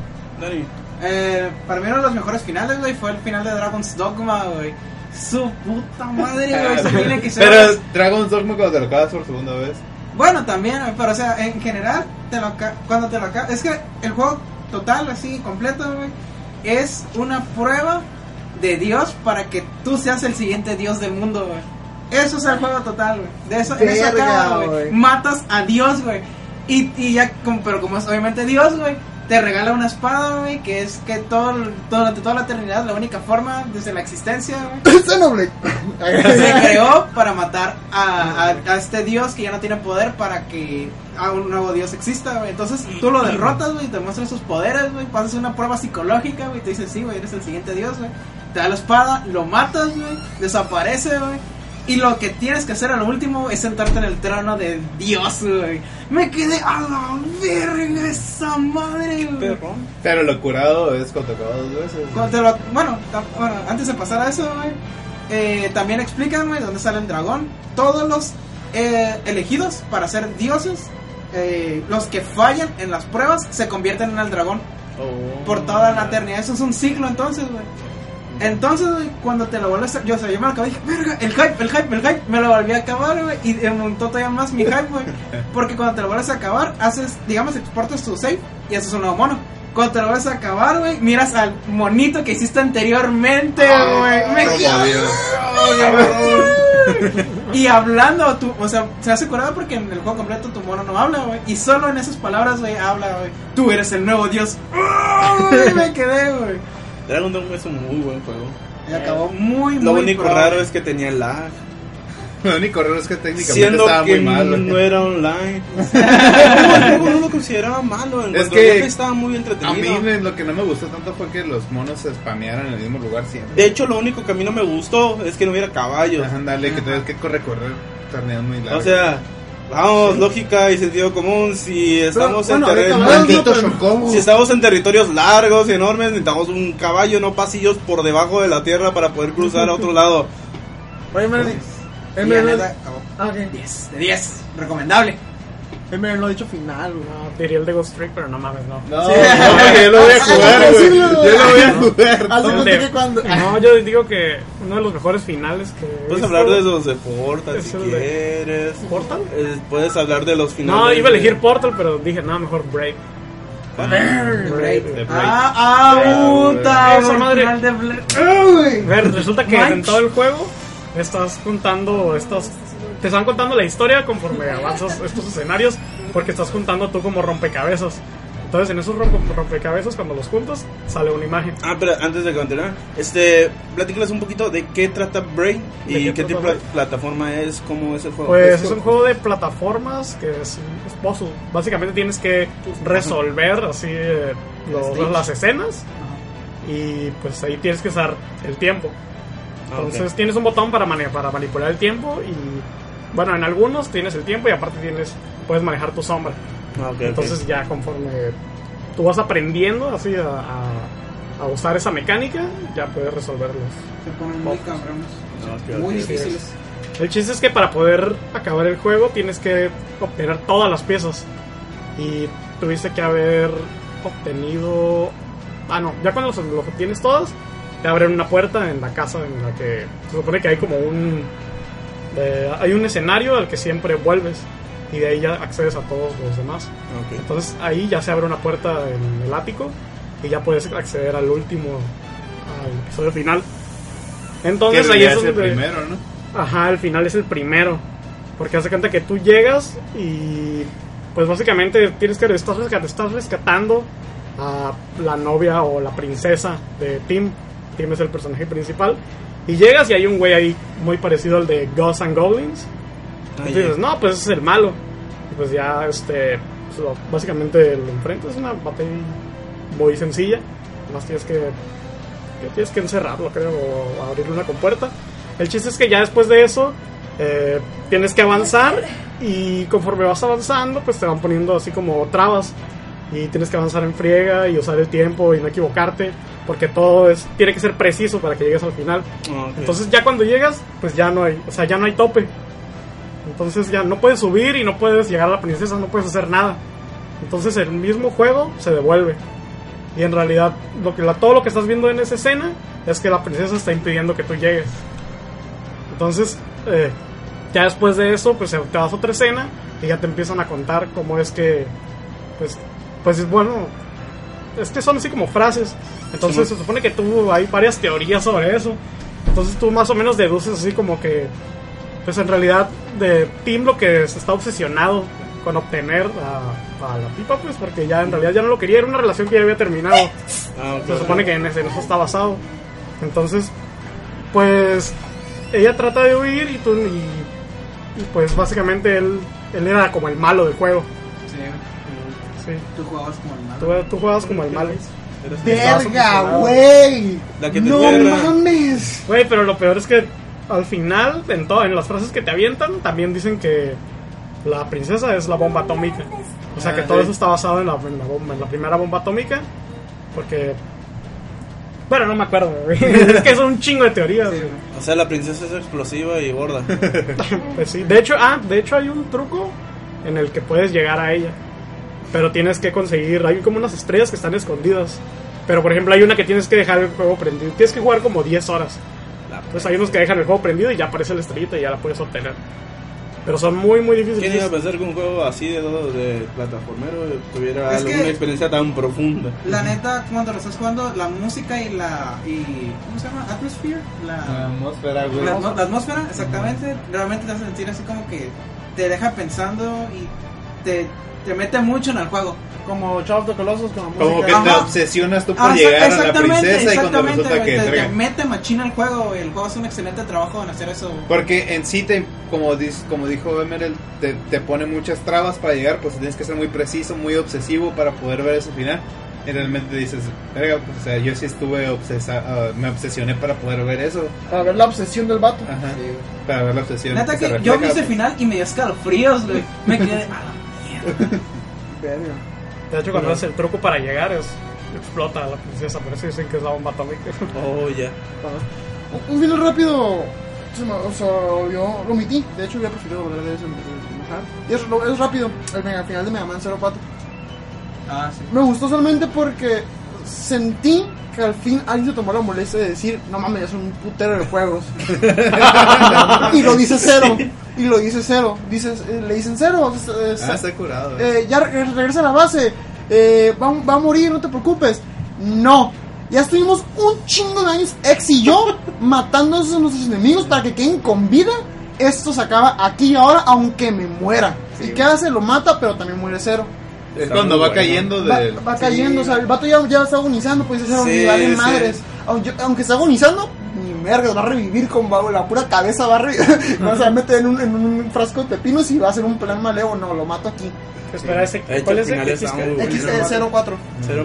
Dani. Eh, para mí uno de los mejores finales, güey, fue el final de Dragon's Dogma, güey. Su puta madre, güey. se tiene que ser- Pero Dragon's Dogma cuando te lo acabas por segunda vez. Bueno, también, güey, pero o sea, en general, te lo aca- cuando te lo acabas. Es que el juego total, así, completo, güey, es una prueba de Dios para que tú seas el siguiente Dios del mundo, güey. Eso es el juego total, güey. De eso, en eso acaba, güey. Matas a Dios, güey. Y, y ya, como, pero como es obviamente Dios, güey, te regala una espada, güey, que es que todo, el- durante toda la eternidad, la única forma desde la existencia, güey se creó para matar a, a- a este dios que ya no tiene poder para que a un nuevo dios exista, güey. Entonces tú lo derrotas, güey, te muestran sus poderes, güey, pasas una prueba psicológica, güey, te dicen, sí, güey, eres el siguiente dios, güey. Te da la espada, lo matas, güey, desaparece, güey. Y lo que tienes que hacer a lo último es sentarte en el trono de Dios, güey. Me quedé a la verga esa madre, güey. Pero lo curado es cuando te acabas dos veces. Cuando te lo- bueno, bueno, antes de pasar a eso, güey, eh, también explican, güey, dónde sale el dragón. Todos los eh, elegidos para ser dioses, eh, los que fallan en las pruebas, se convierten en el dragón por toda la eternidad. Eso es un ciclo, entonces, güey. Entonces, güey, cuando te lo vuelves a... Yo, o sea, yo me lo acabé y dije, verga, el hype, el hype, el hype. Me lo volví a acabar, güey. Y montó todavía más mi hype, güey. Porque cuando te lo vuelves a acabar, haces, digamos, exportas tu save y haces un nuevo mono. Cuando te lo vuelves a acabar, güey, miras al monito que hiciste anteriormente, güey. Me Dios. y hablando, tú, o sea, se hace curado porque en el juego completo tu mono no habla, güey. Y solo en esas palabras, güey, habla, güey. Tú eres el nuevo dios. Me quedé, güey. Dragon Dogma es un muy buen juego. Y acabó muy, Lo muy único pro. raro es que tenía lag. Lo único raro es que técnicamente Siendo estaba que muy mal. güey. no era online. el juego no lo consideraba malo. En Es que estaba muy A entretenido. mí me- lo que no me gustó tanto fue que los monos se spamearan en el mismo lugar siempre. De hecho, lo único que a mí no me gustó es que no hubiera caballos. Ajá, dale, que tienes que correr, correr torneos muy largos. O sea, vamos, lógica y sentido común. Si estamos bueno, en pero- Shokobu. Si estamos en territorios largos y enormes, necesitamos un caballo, no pasillos por debajo de la tierra para poder cruzar a otro lado. Oye, Melody. Y Él la me lo neta, acabó. Ah, ok. 10 de 10. Recomendable. Él me lo ha dicho final, güey. No, diría el de Ghost Trick, pero no mames, no. No, Sí. no, yo lo voy a Ah, jugar, güey. Yo lo voy a jugar. Haz de El cuenta de- que cuando. No, yo digo que uno de los mejores finales que. Puedes hablar de los de Portal si el de- quieres. ¿Portal? Eh, puedes hablar de los finales. No, iba a elegir Portal, pero dije, no, mejor Brave. Brave. De Brave. Ah, ah, puta. Esa madre. final de. Ver, resulta que en todo el juego estás contando estos. Te están contando la historia conforme avanzas estos escenarios, porque estás juntando tú como rompecabezas. Entonces, en esos rompe- rompecabezas, cuando los juntas, sale una imagen. Ah, pero antes de continuar, este, platícales un poquito de qué trata Brain ¿De y qué qué, tipo de plataforma es, cómo es el juego. Pues es un juego de plataformas que es, es puzzle. Básicamente tienes que resolver así eh, los- las escenas y pues ahí tienes que usar el tiempo. Entonces tienes un botón para, para manipular el tiempo y bueno, en algunos tienes el tiempo y aparte tienes puedes manejar tu sombra. Ah, ok, ok. Entonces ya conforme tú vas aprendiendo así a, a- a usar esa mecánica, ya puedes resolverlos. Se ponen muy cabrones. Ah, Muy difíciles. El chiste es que para poder acabar el juego tienes que obtener todas las piezas. Y tuviste que haber obtenido... Ah, no, ya cuando lo obtienes todas, te abren una puerta en la casa en la que se supone que hay como un... eh, hay un escenario al que siempre vuelves. Y de ahí ya accedes a todos los demás. Entonces ahí ya se abre una puerta en el ático y ya puedes acceder al último, al episodio final. Entonces ahí es el primero, ¿no? Ajá, el final es el primero. Porque hace cuenta que tú llegas y pues básicamente tienes que estás, rescat- estás rescatando a la novia o la princesa de Tim. Tim es el personaje principal. Y llegas y hay un güey ahí muy parecido al de Ghosts and Goblins. Ah, Y ya. dices, no, pues ese es el malo. Y pues ya, este, pues, lo- básicamente lo enfrentas. Es una batalla muy sencilla. Más tienes que, que tienes que encerrarlo, creo, o abrirle una compuerta. El chiste es que ya después de eso, eh, tienes que avanzar. Y conforme vas avanzando, pues te van poniendo así como trabas. Y tienes que avanzar en friega y usar el tiempo y no equivocarte. Porque todo es, tiene que ser preciso para que llegues al final. Ah, ok. Entonces ya cuando llegas, pues ya no hay, o sea, ya no hay tope. Entonces ya no puedes subir y no puedes llegar a la princesa, no puedes hacer nada. Entonces el mismo juego se devuelve. Y en realidad lo que la- todo lo que estás viendo en esa escena es que la princesa está impidiendo que tú llegues. Entonces, eh, ya después de eso, pues te vas a otra escena y ya te empiezan a contar cómo es que, pues, pues es bueno, es que son así como frases. Entonces se supone que tú hay varias teorías sobre eso. Entonces tú más o menos deduces así como que, pues en realidad de Tim lo que se está obsesionado con obtener a, a la pipa, pues porque ya en realidad ya no lo quería, era una relación que ya había terminado. Ah, ok. Se supone que en, ese, en eso está basado. Entonces, pues ella trata de huir y tú y, y, pues básicamente él, él era como el malo del juego. Sí, tú jugabas como el malo. Tú, tú juegas como el malo. ¡Verga, güey! ¡No mames! Güey, pero lo peor es que al final, en, todo, en las frases que te avientan, también dicen que la princesa es la bomba atómica. O sea que Ah, todo eso está basado en la, en la bomba, en la primera bomba atómica. Porque. Bueno, no me acuerdo, güey. es que son un chingo de teorías. güey. O sea, la princesa es explosiva y gorda. Pues sí. De hecho, ah, de hecho hay un truco en el que puedes llegar a ella. Pero tienes que conseguir, hay como unas estrellas que están escondidas. Pero por ejemplo hay una que tienes que dejar el juego prendido. Tienes que jugar como 10 horas. Pues hay unos que dejan el juego prendido y ya aparece la estrellita y ya la puedes obtener. Pero son muy, muy ¿Quién iba a difíciles. pensar que un juego así de, de plataformero tuviera Es alguna experiencia tan profunda? La neta, cuando lo estás jugando, la música y la. Y, ¿Cómo se llama? Atmosphere. La La, atmósfera, güey. la, la atmósfera, exactamente. Realmente te hace sentir así como que te deja pensando y te, te mete mucho en el juego. Como Shadow of the Colossus con la música. Como que te obsesionas tú por Ah, llegar a la princesa y cuando resulta que te, te mete machina el juego. El juego hace un excelente trabajo en hacer eso. Porque en sí, te, como, dis- como dijo Emerald, te, te pone muchas trabas para llegar, pues tienes que ser muy preciso, muy obsesivo para poder ver ese final. Y realmente dices, verga, pues, o sea, yo sí estuve obsesa ah, me obsesioné para poder ver eso. Para ver la obsesión del vato. Ajá. Para ver la obsesión. Neta que yo vi ese pues. final y me dio escalofríos, güey. Me quedé. "Ah, mierda". Verga. De hecho, cuando haces el truco para llegar, es explota la princesa. Por eso dicen que es la bomba atómica. Oh, ya. Un- Un video rápido. se me, o sea, yo lo omití. De hecho, hubiera preferido volver de eso. Y es, es rápido. El mega final de Mega Man 04. Ah, sí. Me gustó solamente porque sentí que al fin alguien se tomó la molestia de decir, no mames, ya son un putero de juegos. y lo dice cero. Y lo dice cero. Dices, eh, le dicen cero. eh, Ah, está curado. eh. ya re- regresa a la base. Eh, va, va a morir, no te preocupes. No. Ya estuvimos un chingo de años, ex y yo, matando a esos nuestros enemigos para que queden con vida. Esto se acaba aquí y ahora, aunque me muera. ¿Y qué hace? Lo mata, pero también muere cero. Es está cuando va bueno. cayendo Va, del. va cayendo, o sea, el vato ya, ya está agonizando, pues ese Sí, vale sí. madres. Aunque, aunque está agonizando, ni merga, va a revivir con la pura cabeza, va a, re- va a se va a meter en un, en un frasco de pepinos y va a hacer un plan maleo. No, lo mato aquí. Espera, ese, De hecho, ¿cuál es el final que está existe? muy X bueno. 04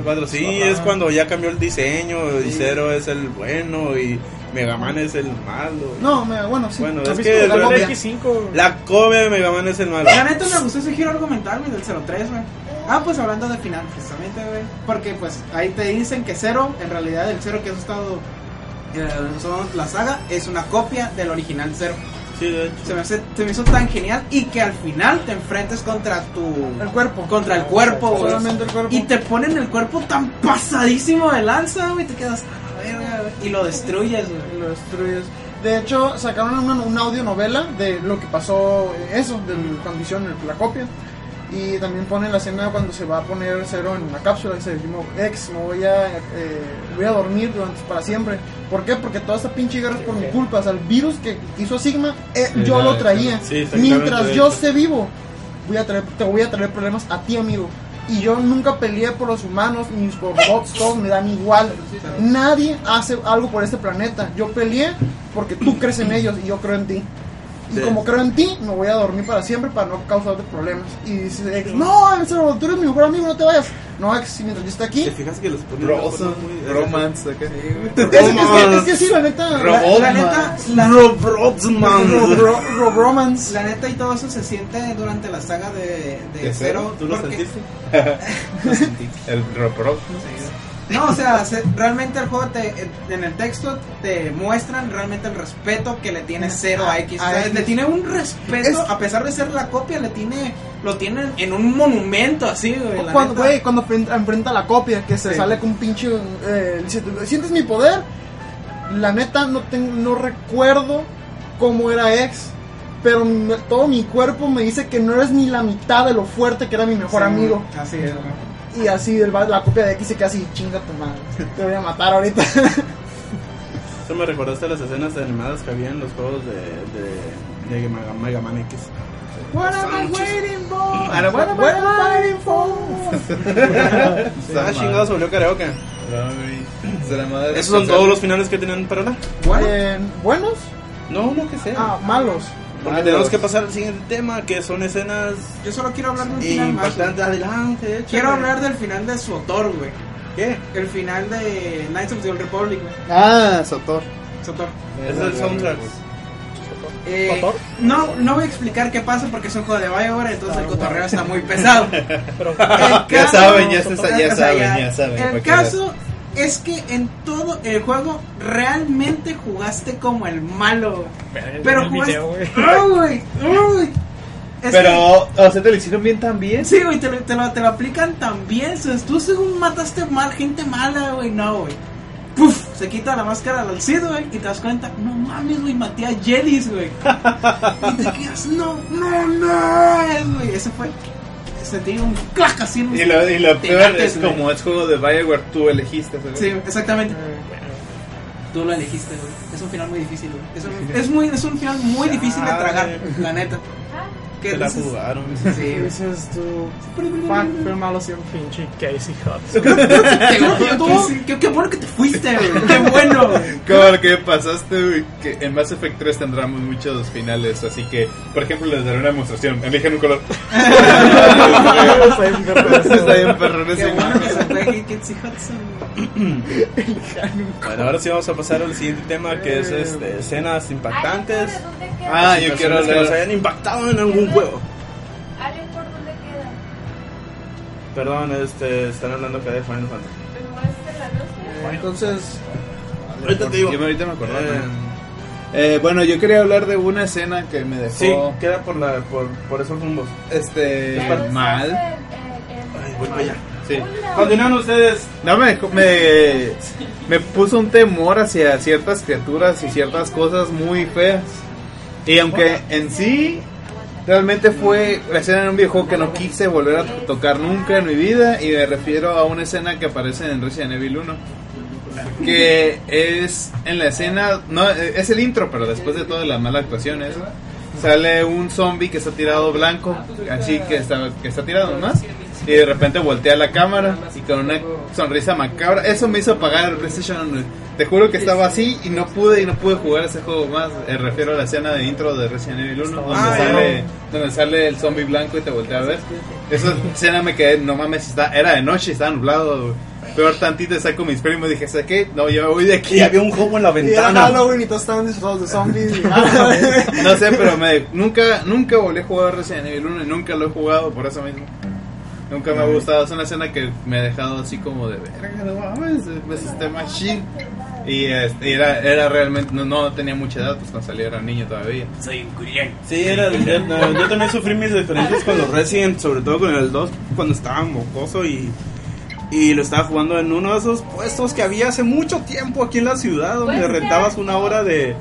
04, sí, es cuando ya cambió el diseño y Zero es el bueno y Mega Man es el malo. No, me, bueno, sí. Bueno, ¿Has es que la la copia? X5. La copia de Mega Man es el malo. La neta me gustó ese giro argumental, güey, del 03, güey. Ah, pues hablando de final, precisamente, güey. Porque, pues, ahí te dicen que Zero, en realidad, el Zero que has estado. eh, son la saga es una copia del original Zero. Sí, de hecho. Se me, hace- se me hizo tan genial y que al final te enfrentes contra tu. El cuerpo. Contra el cuerpo, güey. Solamente el cuerpo. Y te ponen el cuerpo tan pasadísimo de lanza, güey. Te quedas. "A la verga", güey, Y lo destruyes, güey. lo destruyes. De hecho, sacaron una, una audionovela de lo que pasó, eh, eso, de cuando hicieron la copia. Y también ponen la escena cuando se va a poner cero en la cápsula. Dice, "Mo- ex, me voy a, eh, voy a dormir durante, para siempre. ¿Por qué? Porque toda esta pinche guerra es por mi culpa. O sea, el virus que hizo Sigma, eh, yo lo traía. sí, Mientras yo esté vivo, voy a traer, te voy a traer problemas a ti, amigo. Y yo nunca peleé por los humanos ni por bots, todos me dan igual. Nadie hace algo por este planeta. Yo peleé porque tú crees en ellos y yo creo en ti. Y Sí. como creo en ti, me voy a dormir para siempre para no causarte problemas. Y dice, ex, no, Ezra, tú eres mi mejor amigo, no te vayas. No, ex, mientras yo esté aquí. ¿Te fijas que los ponen muy- romance, acá. Es, es que, es que sí, la neta. La neta, la, romance. neta y todo eso se siente durante la saga de, de ¿De Zero. Zero? ¿Tú lo porque- sentiste? El Roprop. No, o sea, se- realmente el juego te, en el texto te muestran realmente el respeto que le tiene Zero a X. O A sea, X. le tiene un respeto, Es- a pesar de ser la copia, le tiene, lo tienen en un monumento así, güey. la Cuando, güey, cuando enfrenta, la copia, que se Sí. sale con un pinche. eh, ¿Sientes mi poder? La neta, no, tengo, no recuerdo cómo era ex. Pero todo mi cuerpo me dice que no eres ni la mitad de lo fuerte que era mi mejor Sí, amigo. Así es, güey. Y así el va- la copia de X se casi chinga tu madre. Te voy a matar ahorita. Eso me recordaste las escenas animadas que había en los juegos de, de, de Mega, Mega Man X. What am I waiting for? What am I waiting for? Ah, chingado, se volvió karaoke. Esos son todos los finales que tienen para. Bueno, Eh, ¿Buenos? No, no que sea. Ah, malos. Porque tenemos que pasar al siguiente tema, que son escenas yo solo quiero hablar de un final más. Adelante, échale. Quiero hablar del final de Sotor, güey. ¿Qué? El final de Knights of the Old Republic, güey. Ah, Sotor. Sotor. Es el soundtrack. Eh, ¿Sotor? no, no voy a explicar qué pasa porque es un juego de Bioware, entonces el cotorreo está muy pesado. Pero, Ya saben, ya, saben, ya- saben. El ¿para qué caso es que en todo el juego realmente jugaste como el malo. güey. Pero el jugaste. video, güey. ¡Ay, güey! ¡Ay! Es Pero, o sea, ¿te lo hicieron bien también? que- sí, güey, te, lo- te lo, te lo aplican tan bien. O sea, tú según mataste mal, gente mala, güey. No, güey. Puf, se quita la máscara del Cid, güey, y te das cuenta, no mames, güey, maté a Jedis, güey. y te quedas, no, no, no, güey. Ese fue, sentí un clac así en Y lo, y lo peor es güey. como es juego de Bioware, tú elegiste. ¿sabes? Sí, exactamente. Tú lo elegiste, güey. Es un final muy difícil, güey. Es un, es muy, es un final muy difícil de tragar, la neta. ¿Qué Se la dices? jugaron. Sí, dices tú, fuck, pero malo ser un pinche Casey Hudson. Qué, qué bueno que te fuiste, güey. Qué bueno. Como lo que pasaste, güey, que en Mass Effect 3 tendremos muchos finales, así que, por ejemplo, les daré una demostración. Eligen un color. Está bien perrón Qué ese bueno que se Hudson. Bueno, ahora sí vamos a pasar al siguiente tema, que es este, escenas impactantes. Ah, yo quiero que nos hayan impactado en algún juego. ¿por dónde queda? Perdón, este, están hablando acá de Final Fantasy. ¿Pero es de la noche? Entonces, Ahorita te digo. Yo ahorita me acordé. Eh, Eh, bueno, yo quería hablar de una escena que me dejó Sí, queda por, la, por, por esos rumbos. este mal. ese, el- el- Ay, voy para allá. Sí. Continúan ustedes. No, me, me, me puso un temor hacia ciertas criaturas y ciertas cosas muy feas. Y aunque en sí realmente fue la escena de un videojuego que no quise volver a tocar nunca en mi vida, y me refiero a una escena que aparece en Resident Evil 1. Que es en la escena, no, es el intro, pero después de todas las malas actuaciones, sale un zombie que está tirado blanco, así que está, que está tirado más, y de repente voltea la cámara y con una sonrisa macabra. Eso me hizo apagar el PlayStation. Te juro que estaba así y no pude y no pude jugar ese juego más. Me refiero a la escena de intro de Resident Evil 1, donde, Ah, sale, donde sale el zombie blanco y te voltea a ver. Esa escena me quedé, no mames, está, era de noche y estaba nublado. Peor tantito saco mis primos y dije, ¿sabes qué? No, yo me voy de aquí. Y había un juego en la Y era ventana. Halloween y todos estaban disfrazados de zombies. y- No sé, pero me, nunca, nunca volví a jugar Resident Evil 1 y nunca lo he jugado por eso mismo. Nunca me ha gustado, es una escena que me ha dejado así como de verga, no mames, me asusté machine. Y este, era, era realmente, no, no tenía mucha edad, pues cuando salía era niño todavía. Sí, era, yo, no, yo también sufrí mis diferencias con los Resident, sobre todo con el 2, cuando estaba mocoso y, y lo estaba jugando en uno de esos puestos que había hace mucho tiempo aquí en la ciudad, donde Pues, rentabas una hora de,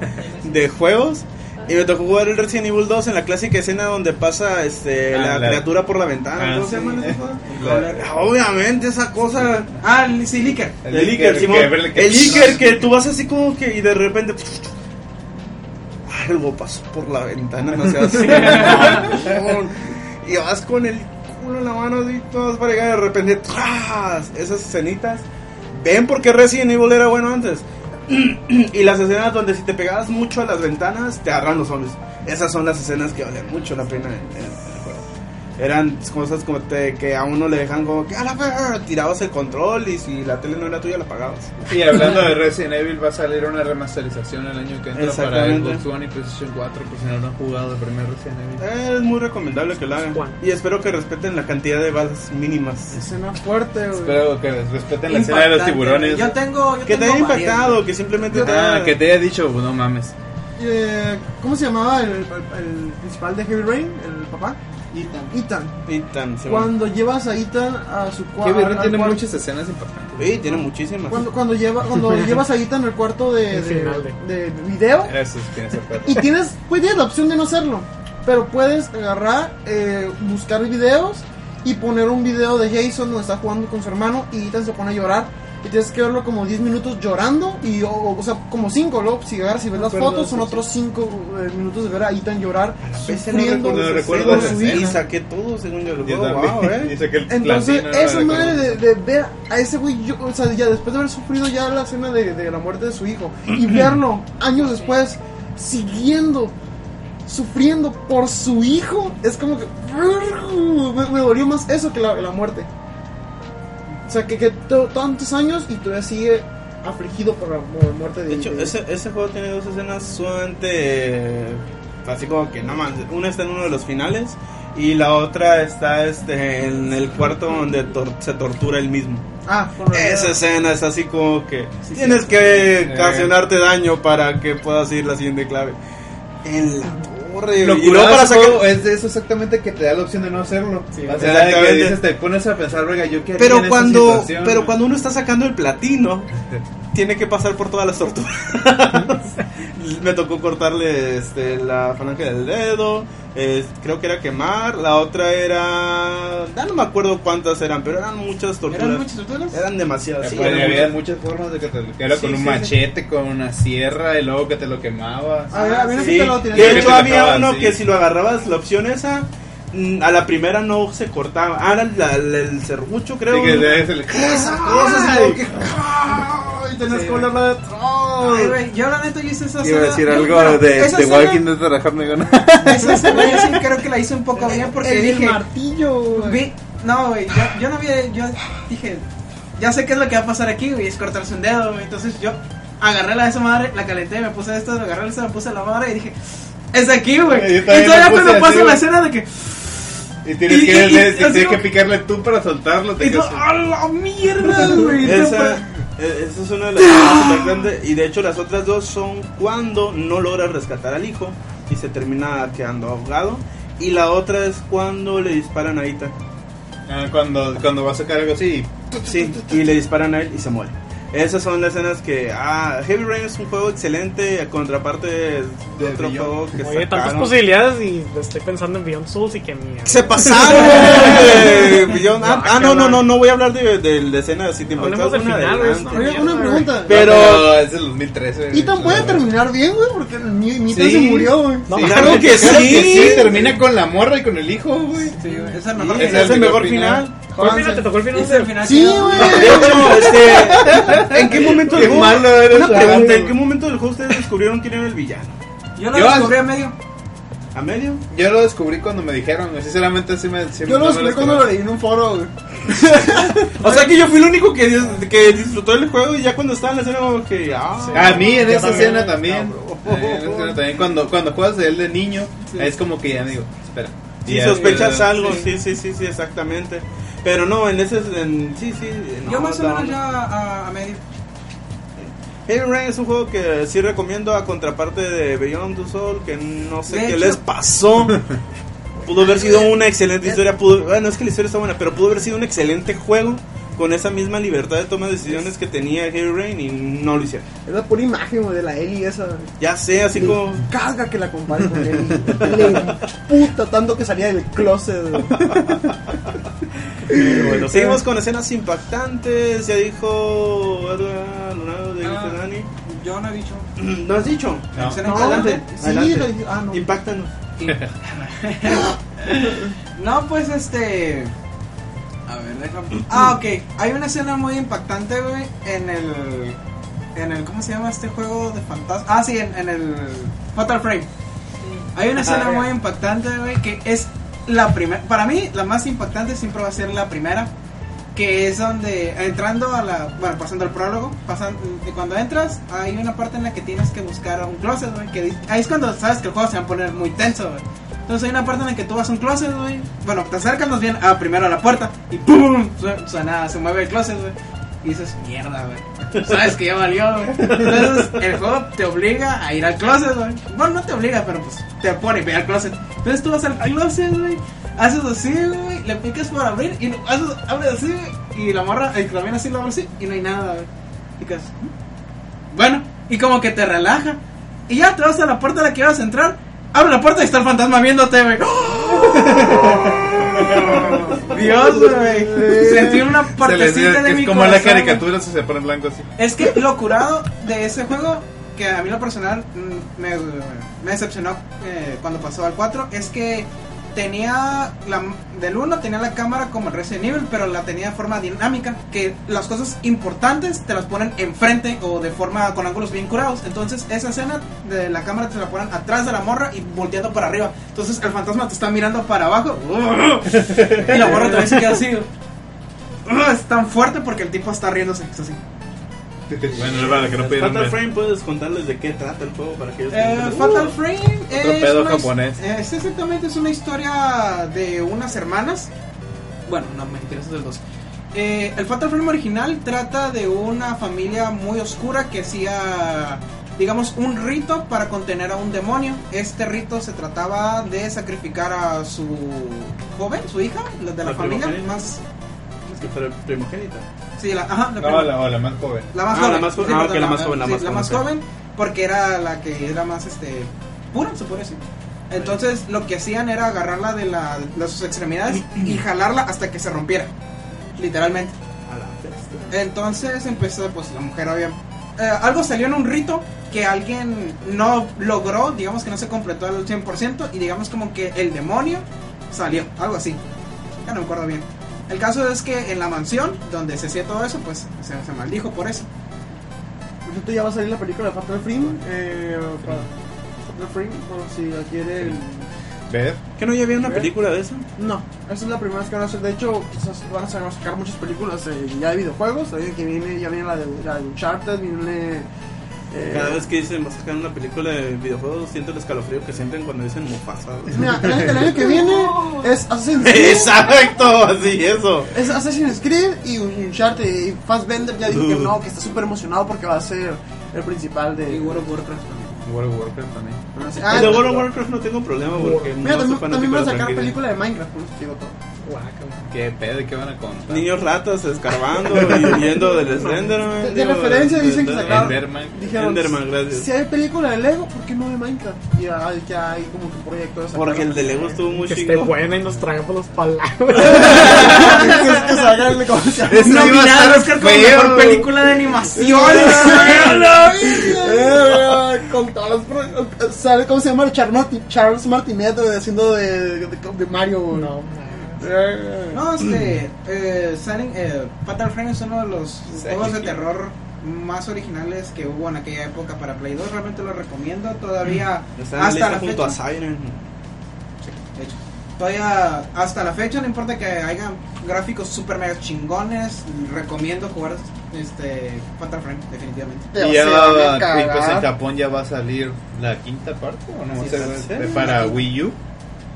de juegos. Y me tocó jugar el Resident Evil 2 en la clásica escena donde pasa este, Ah, la, la- criatura por la ventana. Ah, ¿Cómo sí. se llama cosa? La- Obviamente, esa cosa. Ah, el- sí, Licker. El Iker, Simón. El Iker que tú vas así como que y de repente algo pasó por la ventana, no sé así. y vas con el culo en la mano así, todas para llegar de repente ¡tras! esas escenitas. ¿Ven por qué Resident Evil era bueno antes? y las escenas donde si te pegabas mucho a las ventanas te agarran los zombies. Esas son las escenas que valían mucho la pena. Eran cosas como te- que a uno le dejan como que a la verga", tirabas el control y si la tele no era tuya la apagabas. Y hablando de Resident Evil, va a salir una remasterización el año que entra para Exactamente. Xbox One y PlayStation 4, por si no lo han jugado el primer Resident Evil. Es muy recomendable que lo hagan. Y espero que respeten la cantidad de balas mínimas. Escena fuerte, güey. Espero que respeten la escena de los Impactante. tiburones. Yo tengo. Yo Que te haya varias, impactado, que simplemente te Ah, haya- que te haya dicho, no mames. Eh, ¿Cómo se llamaba el, el- el principal de Heavy Rain? El papá. Ethan. Ethan. Se- Cuando llevas a Ethan a su Que cuarto. Virrey tiene muchas escenas importantes. Sí, tiene muchísimas. Cuando, cuando, lleva, cuando llevas a Ethan al cuarto de, de, de video Eso es tiene esa parte. y tienes, pues tienes la opción de no hacerlo, pero puedes agarrar, eh, buscar videos y poner un video de Jason donde está jugando con su hermano y Ethan se pone a llorar y tienes que verlo como 10 minutos llorando y o, o sea como 5 luego si agarras y ves las acuerdo, fotos son sí, otros 5 minutos de ver a Ethan llorar no sufriendo recuerdo, no recuerdo escena. Y saqué todo según yo lo. Wow, eh. Entonces, no esa madre de, de ver a ese güey, yo- o sea, ya después de haber sufrido ya la escena de, de la muerte de su hijo y verlo años después siguiendo, sufriendo por su hijo, es como que me, me dolió más eso que la, la muerte. O sea, que, que to- tantos años y todavía sigue afligido por la mu- muerte de De hecho, de- ese, ese juego tiene dos escenas sumamente. eh, Así como que no más. Una está en uno de los finales y la otra está este, en el cuarto donde tor- se tortura él mismo. Ah, Esa escena es así como que tienes que ocasionarte daño para que puedas ir la siguiente clave. En la Lo y luego para sacar. es de eso exactamente que te da la opción de no hacerlo. o sea, exactamente. que dices, te pones a pensar, venga, yo en Pero cuando, pero cuando uno está sacando el platino, tiene que pasar por todas las torturas. Me tocó cortarle este, la falange del dedo, eh, creo que era quemar, la otra era... Ya no me acuerdo cuántas eran, pero eran muchas torturas. ¿Eran muchas torturas? Eran demasiadas. sí, eran había muchas. muchas formas de que te que era Sí, con un sí, machete, con una sierra y luego que te lo quemabas. A ver, a ver, Sí, si te lo tienes de que hecho te había uno sí. que si lo agarrabas la opción esa, mm, a la primera no se cortaba. Ah, era la- la- el serrucho creo. Sí, que le- como que- ¡ay! Tenías que olerla de Ay, güey, yo la neta yo hice esa Iba a decir algo de, esa de escena- Walking Dead para dejarme ganar. Esa escena yo sí creo que la hice un poco bien porque el, dije. martillo, güey. vi- no, güey, yo, yo no había. Yo dije. Ya sé qué es lo que va a pasar aquí, güey, es cortarse un dedo, güey. Entonces yo agarré la de esa madre, la calenté, me puse esto, agarré esta, me puse la madre y dije. Es de aquí, güey. Y todavía cuando pasa la escena de que. Y tienes Y- que, y- y- tienes que picarle tú para soltarlo. te Y tú, quedas- ¡a la mierda, güey! Esa- Esa es una de las más impactantes. Y de hecho, las otras dos son cuando no logra rescatar al hijo y se termina quedando ahogado. Y la otra es cuando le disparan a Ita. Ah, cuando, cuando va a sacar algo así. Sí, y le disparan a él y se muere. Esas son las escenas que. Ah, Heavy Rain es un juego excelente, a contraparte de, De otro Beyond. juego que Oye, tantas posibilidades y estoy pensando en Beyond Souls y que mierda. Se pasaron. Beyond- ah, ah, no, no, no, no voy a hablar de, de la escena así tipo. Hablemos del final, Oye, una pregunta. Pero- No, es del 2013. güey. Ethan puede terminar bien, güey, porque el mi, mi Sí. se murió, güey. No, Claro que Claro que sí. sí, termina con la morra y con el hijo, güey. Sí, güey, es el Sí, mejor es el mejor final. ¿Cuál final? ¿Te tocó el final? Es el final. Sí, güey. De hecho, este, ¿en qué momento del juego? Una pregunta. ¿en qué momento del juego ustedes descubrieron quién era el villano? Yo lo descubrí a medio. ¿A medio? Yo lo descubrí cuando me dijeron, sinceramente sí me... sí Yo lo me descubrí cuando lo leí en un foro, güey. O sea que yo fui el único que, dis- que disfrutó el juego y ya cuando estaba en la escena como que... Ah, A mí en esa también. escena también. Eh, en esa escena también. Cuando, cuando juegas de él de niño, es como que ya digo, espera. Sí, ya- sospechas algo, sí. sí, sí, sí, sí, exactamente. Pero no, en ese... En, sí, sí. no, Yo más o no, menos no. ya a, a medio. Heavy Rain es un juego que sí recomiendo a contraparte de Beyond the Soul, que no sé De qué hecho- les pasó. Pudo haber sido una excelente historia, pudo, bueno, es que la historia está buena, pero pudo haber sido un excelente juego con esa misma libertad de toma de decisiones que tenía Heavy Rain y no lo hicieron. Es la pura imagen, de la Ellie esa. Ya sé, así Le como... Caga que la compare con Ellie. Le puta tanto que salía del closet, bueno, seguimos con escenas impactantes, ya dijo Leonardo de Ah. Dani. Yo no he dicho. ¿No has dicho? No. Escena No, impactante. sí, Adelante. lo dije. Ah, no. Impactanos. No, pues este. A ver, déjame. Ah, ok. Hay una escena muy impactante, güey, en el. En el. ¿Cómo se llama este juego de fantasma? Ah, sí, en, en el. Fatal Frame. Hay una escena Ah, muy impactante, güey, que es la primera. Para mí, la más impactante siempre va a ser la primera. Que es donde, entrando a la. Bueno, pasando al prólogo, pasan, cuando entras, hay una parte en la que tienes que buscar un closet, güey. Que di- ahí es cuando sabes que el juego se va a poner muy tenso, güey. Entonces hay una parte en la que tú vas a un closet, güey. Bueno, te acercas más bien a primero a la puerta y ¡pum! Su- Suena, se mueve el closet, güey. Y dices, mierda, güey. Sabes que ya valió, güey. Entonces el juego te obliga a ir al closet, güey. Bueno, no te obliga, pero pues te pone ve al closet. Entonces tú vas al closet, güey. Haces así, güey. Le picas por abrir y haces, abres así, güey. Y la morra, el también así lo abre así y no hay nada, güey. Y "¿Mm?". Bueno, y como que te relaja. Y ya te vas a la puerta a la que ibas a entrar. Abre la puerta y está el fantasma viéndote, güey. Dios, güey. Sentí una Se partecita de que mi es como la corazón, güey. caricatura se pone blanco así. Es que lo curado de ese juego, que a mí lo personal mm, me, me decepcionó eh, cuando pasó al 4, es que tenía la, del 1 tenía la cámara como el Resident Evil, pero la tenía de forma dinámica, que las cosas importantes te las ponen enfrente o de forma con ángulos bien curados. Entonces esa escena de la cámara te la ponen atrás de la morra y volteando para arriba. Entonces el fantasma te está mirando para abajo y la morra también se queda así. Es tan fuerte porque el tipo está riéndose. Es así. Bueno, para que no pidieron Fatal. Frame, ¿puedes contarles de qué trata el juego para que ellos Eh? Fatal Frame es, pedo una his- japonés. es exactamente es una historia de unas hermanas. Bueno, no me interesa del dos. Eh, el Fatal Frame original trata de una familia muy oscura que hacía, digamos, un rito para contener a un demonio. Este rito se trataba de sacrificar a su joven, su hija, la de la, La familia, primogénita. más, Que primogénita. Sí, la, ajá, la No, la, la más joven. la más Ah, joven. la más joven. Sí, Ah, perdón, ok, la más joven, la sí, más la joven, más joven, porque era la que era más este pura, se puede decir. Entonces, lo que hacían era agarrarla de, la, de sus extremidades y jalarla hasta que se rompiera. Literalmente. Entonces empezó, pues la mujer había... eh, algo salió en un rito que alguien no logró, digamos que no se completó al 100% y digamos como que el demonio salió, algo así. Ya no me acuerdo bien. El caso es que en la mansión donde se hacía todo eso, pues se, se maldijo por eso. Por cierto, ya va a salir la película de Fatal Frame. Eh, Fatal Frame, por si la quieren. ¿Ver? ¿Que no ya había una película de eso? No, esa es la primera vez que van a hacer. De hecho, quizás van a sacar- muchas películas eh, ya de videojuegos. Que viene, ya viene la de, la de Uncharted, viene Eh, Cada vez que dicen va a sacar una película de videojuegos, siento el escalofrío que sienten cuando dicen Mufasa. güey. Mira, el, el año que viene es Assassin's Creed. Exacto, así, eso. Es Assassin's Creed y Uncharted. Y Fassbender ya dijo que no, que está súper emocionado porque va a ser el principal de. Y World of Warcraft también. World of Warcraft también. Ah, de World of Warcraft no tengo problema porque Mira, no también, también van a sacar película de Minecraft, por eso te digo todo. ¿Qué pedo? ¿Qué van a contar? Niños ratas escarbando y huyendo del Slenderman. De- de digo, referencia dicen que sacaron- Enderman. Dijeron, Enderman, gracias. Si hay película de Lego, ¿por qué no de Minecraft? Y ya, ya hay como que un proyecto de sacar. Porque el de Lego estuvo muy Que esté buena y nos traigamos las palabras. que, que salga el ¿cómo se llama? Eso iba a estar Oscar como feo. mejor película de animación. Con todas las pro- ¿Sabe cómo se llama? Charles, Martin, Charles Martinet haciendo de, de, de Mario. No, No, este, eh, Silent- eh, Fatal Frame es uno de los juegos de terror más originales que hubo en aquella época para Play 2. Realmente lo recomiendo. Todavía Está en la hasta la junto fecha. a Siren. de hecho, todavía hasta la fecha, no importa que hayan gráficos super mega chingones, recomiendo jugar este Fatal Frame, definitivamente. te Y ya va, y pues en Japón ya va a salir la quinta parte, o no Sí, sé, sí. güey, para Wii U.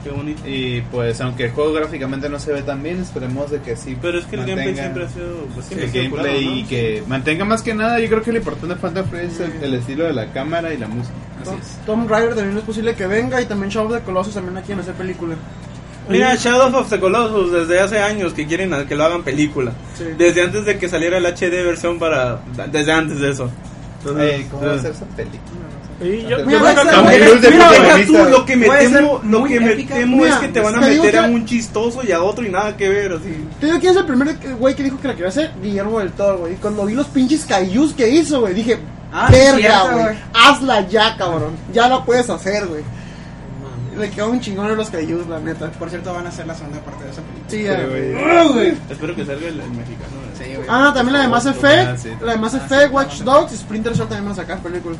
Qué bonito. Y pues aunque el juego gráficamente no se ve tan bien, esperemos de que sí. Pero es que el gameplay siempre ha sido. Pues, siempre el ha sido gameplay curado, ¿no? y que mantenga más que nada, yo creo que lo importante de Phantom Frame es el, el estilo de la cámara y la música. Así es. Tom Raider también es posible que venga y también Shadow of the Colossus también la quieren hacer película. Mira, Shadow of the Colossus desde hace años que quieren que lo hagan película. Sí. Desde antes de que saliera el HD versión para. Desde antes de eso. Entonces, Eh, ¿Cómo va a ser esa película? Yo, Mira, yo creo que de Mira, deja protagonista. tú, lo que me temo, lo que me temo Mira, es que te van a te meter a un chistoso y a otro y nada que ver, así. Te digo quién es el primer güey que dijo que la quería hacer, Guillermo del Toro, güey. Cuando vi los pinches kaijus que hizo, güey, dije, Ah, verga, güey. Hazla ya, cabrón. Ya la puedes hacer, güey. Le quedó un chingón a los kaijus, la neta. Por cierto, van a hacer la segunda parte de esa película. Sí, güey. Espero que salga el, el mexicano. Güey. Ah, también la de Mass Ah, Effect. sí. La de Mass Ah, Effect, sí, Watch. Dogs y Splinter Cell también van a sacar película.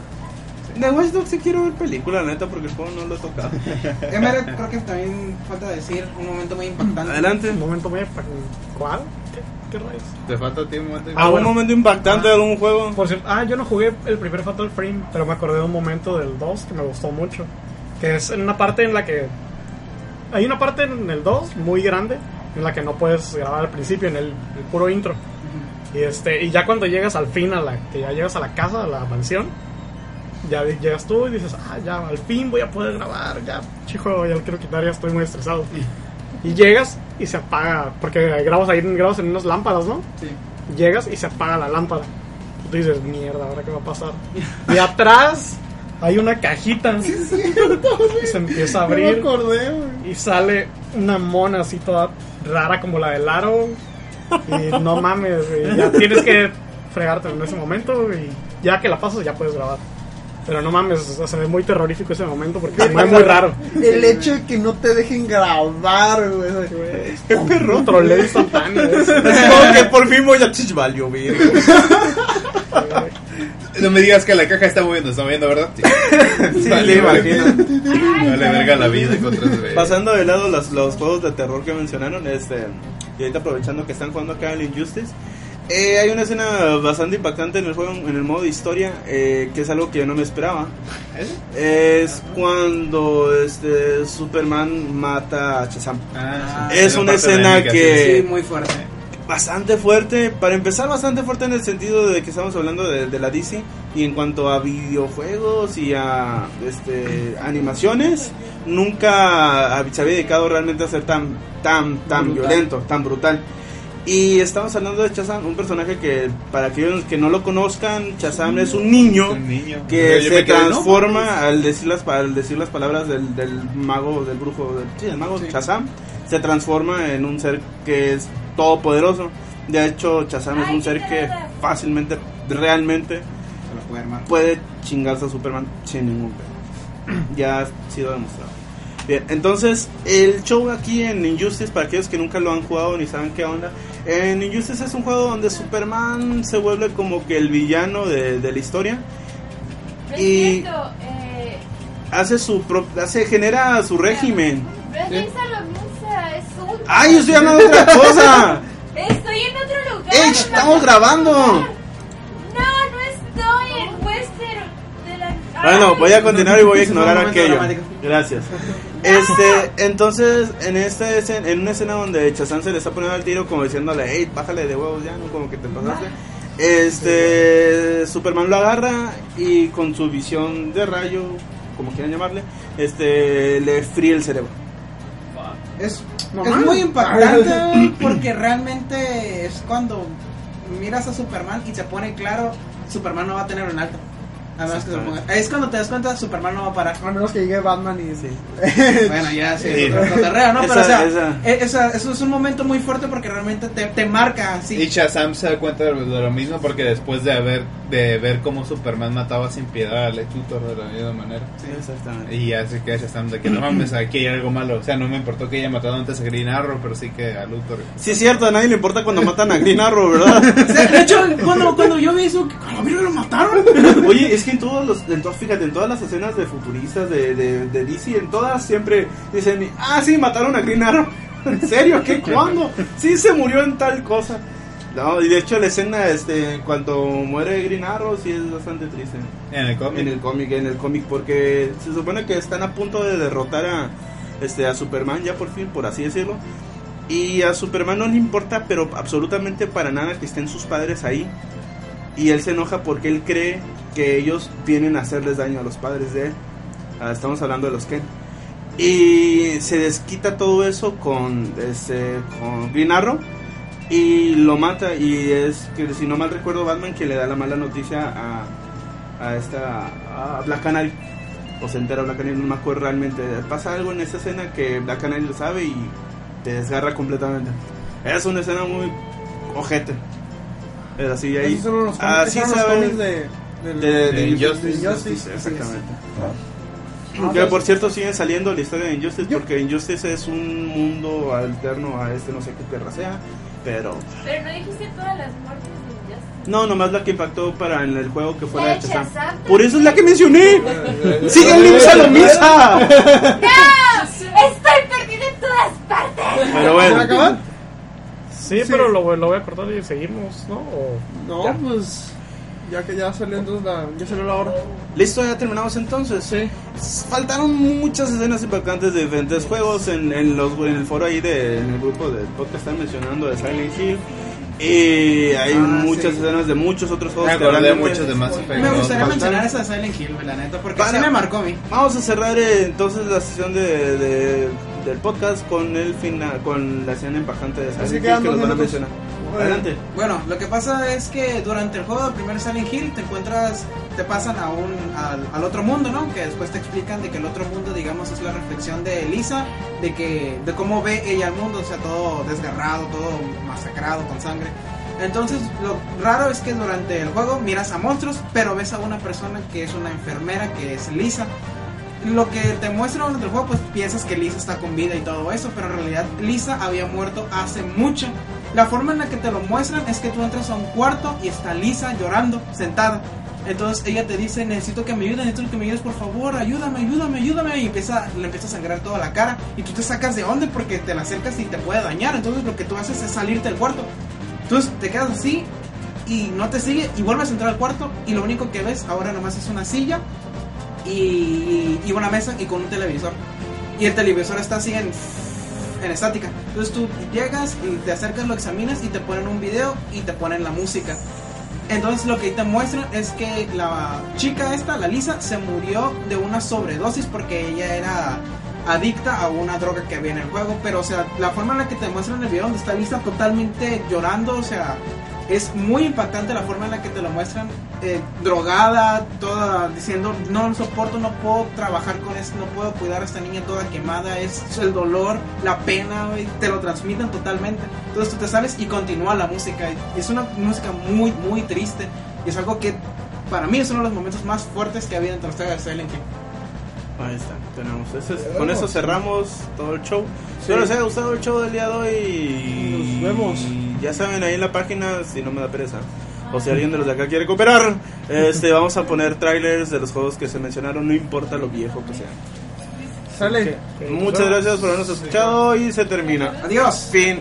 De Watch Dogs sí quiero ver película, la neta, porque el juego no lo he tocado. Emerald, creo que también falta decir un momento muy impactante. Adelante. Un momento muy... ¿Cuál? ¿Qué, qué rayos? Te falta a ti un momento. Ah, ¿Algún bueno. momento impactante de algún juego? Por cierto, ah, yo no jugué el primer Fatal Frame, pero me acordé de un momento del 2 que me gustó mucho. Que es en una parte en la que. Hay una parte en el 2 muy grande en la que no puedes grabar al principio, en el, el puro intro. Y este y ya cuando llegas al fin, a la que ya llegas a la casa, a la mansión, ya llegas tú y dices, ah, ya al fin voy a poder grabar, ya, chico, ya lo quiero quitar, ya estoy muy estresado. Y llegas y se apaga, porque grabas ahí, grabas en unas lámparas, ¿no? Sí. llegas y se apaga la lámpara. Y tú dices, mierda, ¿ahora qué va a pasar? Y atrás hay una cajita. y se empieza a No abrir. acordé, güey. Y sale una mona así toda rara como la de Laro. Y no mames, güey, ya tienes que fregarte en ese momento. Y ya que la pasas, ya puedes grabar. Pero no mames, o sea, se ve muy terrorífico ese momento porque se ve muy raro. El hecho de que no te dejen grabar, güey. Qué perro, troleo instantáneo. es. Es como que por fin voy a chich valió, güey. No me digas que la caja está moviendo, está moviendo, ¿verdad? Sí. Vale, imagino. Vale, verga la vida. Pasando de lado los, los juegos de terror que mencionaron, este, y ahorita aprovechando que están jugando acá el Injustice, eh, hay una escena bastante impactante en el juego, en el modo de historia, eh, que es algo que yo no me esperaba. Es cuando este Superman mata a Shazam. Ah, Es una escena que- Sí, muy fuerte. Bastante fuerte, para empezar bastante fuerte en el sentido de que estamos hablando de, de la DC y en cuanto a videojuegos y a este, animaciones, nunca se había dedicado realmente a ser tan, tan, tan Brutal. violento, tan brutal. Y estamos hablando de Shazam, un personaje que para aquellos que no lo conozcan, Shazam es un niño Un niño. que se me quedé, ¿no? transforma al decir las al decir las palabras del, del mago del brujo del, sí, del mago Shazam se transforma en un ser que es todopoderoso. De hecho Shazam es un ser que fácilmente realmente Se lo puede armar. puede chingarse a Superman sin ningún pedo. Ya ha sido demostrado. Bien entonces el show aquí en Injustice para aquellos que nunca lo han jugado ni saben qué onda en Injustice es un juego donde Superman se vuelve como que el villano de, de la historia. Y- eh, hace su pro- hace genera su régimen. La musa, es un... ¡Ay, yo estoy hablando de otra cosa! Estoy en otro lugar. ¡Ey, me estamos de grabando! No, no estoy en Westeros. Bueno, voy a continuar y voy a ignorar aquello. dramático. Gracias. Este, entonces, en esta escena, en una escena donde Chazán se le está poniendo al tiro como diciéndole, hey, bájale de huevos ya, ¿no? Como que te pasaste. Este, Superman lo agarra y con su visión de rayo, como quieran llamarle, este, le fríe el cerebro. Es, es muy impactante porque realmente es cuando miras a Superman y se pone claro, Superman no va a tener un alto. A menos que se lo ponga- Es cuando te das cuenta, Superman no va a parar. A menos que llegue Batman y sí. Bueno, ya sí, Sí. es cotorreo, ¿no? Pero o sea, esa. e- esa- eso es un momento muy fuerte porque realmente te, te marca así. Y Shazam se da cuenta de lo mismo porque después de haber de ver cómo Superman mataba sin piedad a Lex Luthor de la misma manera. Sí, exactamente. Y ya se queda Shazam de que no mames, aquí hay algo malo. O sea, no me importó que haya matado antes a Green Arrow, pero sí que a Luthor. Sí, es cierto, a nadie le importa cuando matan a Green Arrow, ¿verdad? O sea, de hecho, cuando, cuando yo vi eso, ¿a la verga lo mataron? Oye, es que en todos los, en to- fíjate, en todas las escenas de futuristas de, de, de DC, en todas siempre dicen, ah, sí, mataron a Green Arrow. ¿En serio? ¿Qué? ¿Cuándo? Sí, se murió en tal cosa. No, y de hecho la escena, este, cuando muere Green Arrow, sí es bastante triste. En el cómic. En el cómic, en el cómic, porque se supone que están a punto de derrotar a, este, a Superman ya por fin, por así decirlo. Y a Superman no le importa, pero absolutamente para nada que estén sus padres ahí. Y él se enoja porque él cree que ellos vienen a hacerles daño a los padres de él. Ah, estamos hablando de los Ken. Y se desquita todo eso con, este, con Green Arrow y lo mata. Y es que, si no mal recuerdo, Batman que le da la mala noticia a, a esta a Black Canary. O se entera Black Canary, no me acuerdo realmente. Pasa algo en esa escena que Black Canary lo sabe y te desgarra completamente. Es una escena muy ojete. Es así, ahí. Esos son los así esos son los sabe- cómics de, de, de de Injustice, exactamente. Ah, que por cierto siguen saliendo la historia de Injustice porque Injustice es un mundo alterno a este no sé qué guerra sea, pero Pero no dijiste todas las muertes de Injustice. no, nomás la que impactó para en el juego que fue la de. Shazam Por eso es la que mencioné. Sigue el Misa lo misa. ¡No! ¡Estoy perdida en todas partes! Pero ¿Se va a bueno, acabar? Sí, pero lo, lo voy a cortar y seguimos, ¿no? O- No, Ya. pues ya que ya salió entonces la, ya salió la hora. listo, ya terminamos entonces. Sí. Faltaron muchas escenas impactantes de diferentes juegos en, en los en el foro ahí de en el grupo del podcast están mencionando de Silent Hill y hay Ah, muchas sí. escenas de muchos otros juegos Me que acordé realmente- muchos de Mass Effect. Me gustaría mencionar esa de Silent Hill, la neta, porque Para- sí me marcó a mí. Vamos a cerrar eh, entonces la sesión de, de- del podcast con el final, con la escena impactante de Silent Así Hill que nos van a mencionar. Bueno. Adelante. Bueno, lo que pasa es que durante el juego del primer Silent Hill te encuentras, te pasan a un, al, al otro mundo, ¿no? Que después te explican de que el otro mundo, digamos, es la reflexión de Elisa, de que, de cómo ve ella al mundo, o sea, todo desgarrado, todo masacrado con sangre. Entonces, lo raro es que durante el juego miras a monstruos, pero ves a una persona que es una enfermera, que es Lisa. Lo que te muestra durante el juego, pues piensas que Lisa está con vida y todo eso, pero en realidad Lisa había muerto hace mucho. La forma en la que te lo muestran es que tú entras a un cuarto y está Lisa llorando, sentada. Entonces ella te dice, necesito que me ayudes, necesito que me ayudes, por favor, ayúdame, ayúdame, ayúdame. Y empieza, le empieza a sangrar toda la cara. Y tú te sacas de onda porque te la acercas y te puede dañar. Entonces lo que tú haces es salirte del cuarto. Entonces te quedas así y no te sigue y vuelves a entrar al cuarto y lo único que ves ahora nomás es una silla y, y una mesa y con un televisor. Y el televisor está así en, en estática. Entonces tú llegas y te acercas, lo examinas y te ponen un video y te ponen la música. Entonces lo que te muestran es que la chica esta, la Lisa, se murió de una sobredosis porque ella era adicta a una droga que había en el juego. Pero o sea, la forma en la que te muestran el video donde está Lisa totalmente llorando, o sea, es muy impactante la forma en la que te lo muestran, eh, drogada, toda diciendo, no lo soporto, no puedo trabajar con esto, no puedo cuidar a esta niña toda quemada, es el dolor, la pena, güey, te lo transmiten totalmente. Entonces tú te sales y continúa la música. Es una música muy, muy triste. Y es algo que para mí es uno de los momentos más fuertes que ha habido entre ustedes de Silent Hill. Ahí está, tenemos. Ese es- con eso cerramos todo el show. Espero les haya gustado el show del día de hoy. Nos vemos. Ya saben, ahí en la página, si no me da pereza. O si alguien de los de acá quiere cooperar, este, vamos a poner trailers de los juegos que se mencionaron, no importa lo viejo que sea. Sale. Muchas gracias por habernos escuchado y se termina. Adiós. Fin.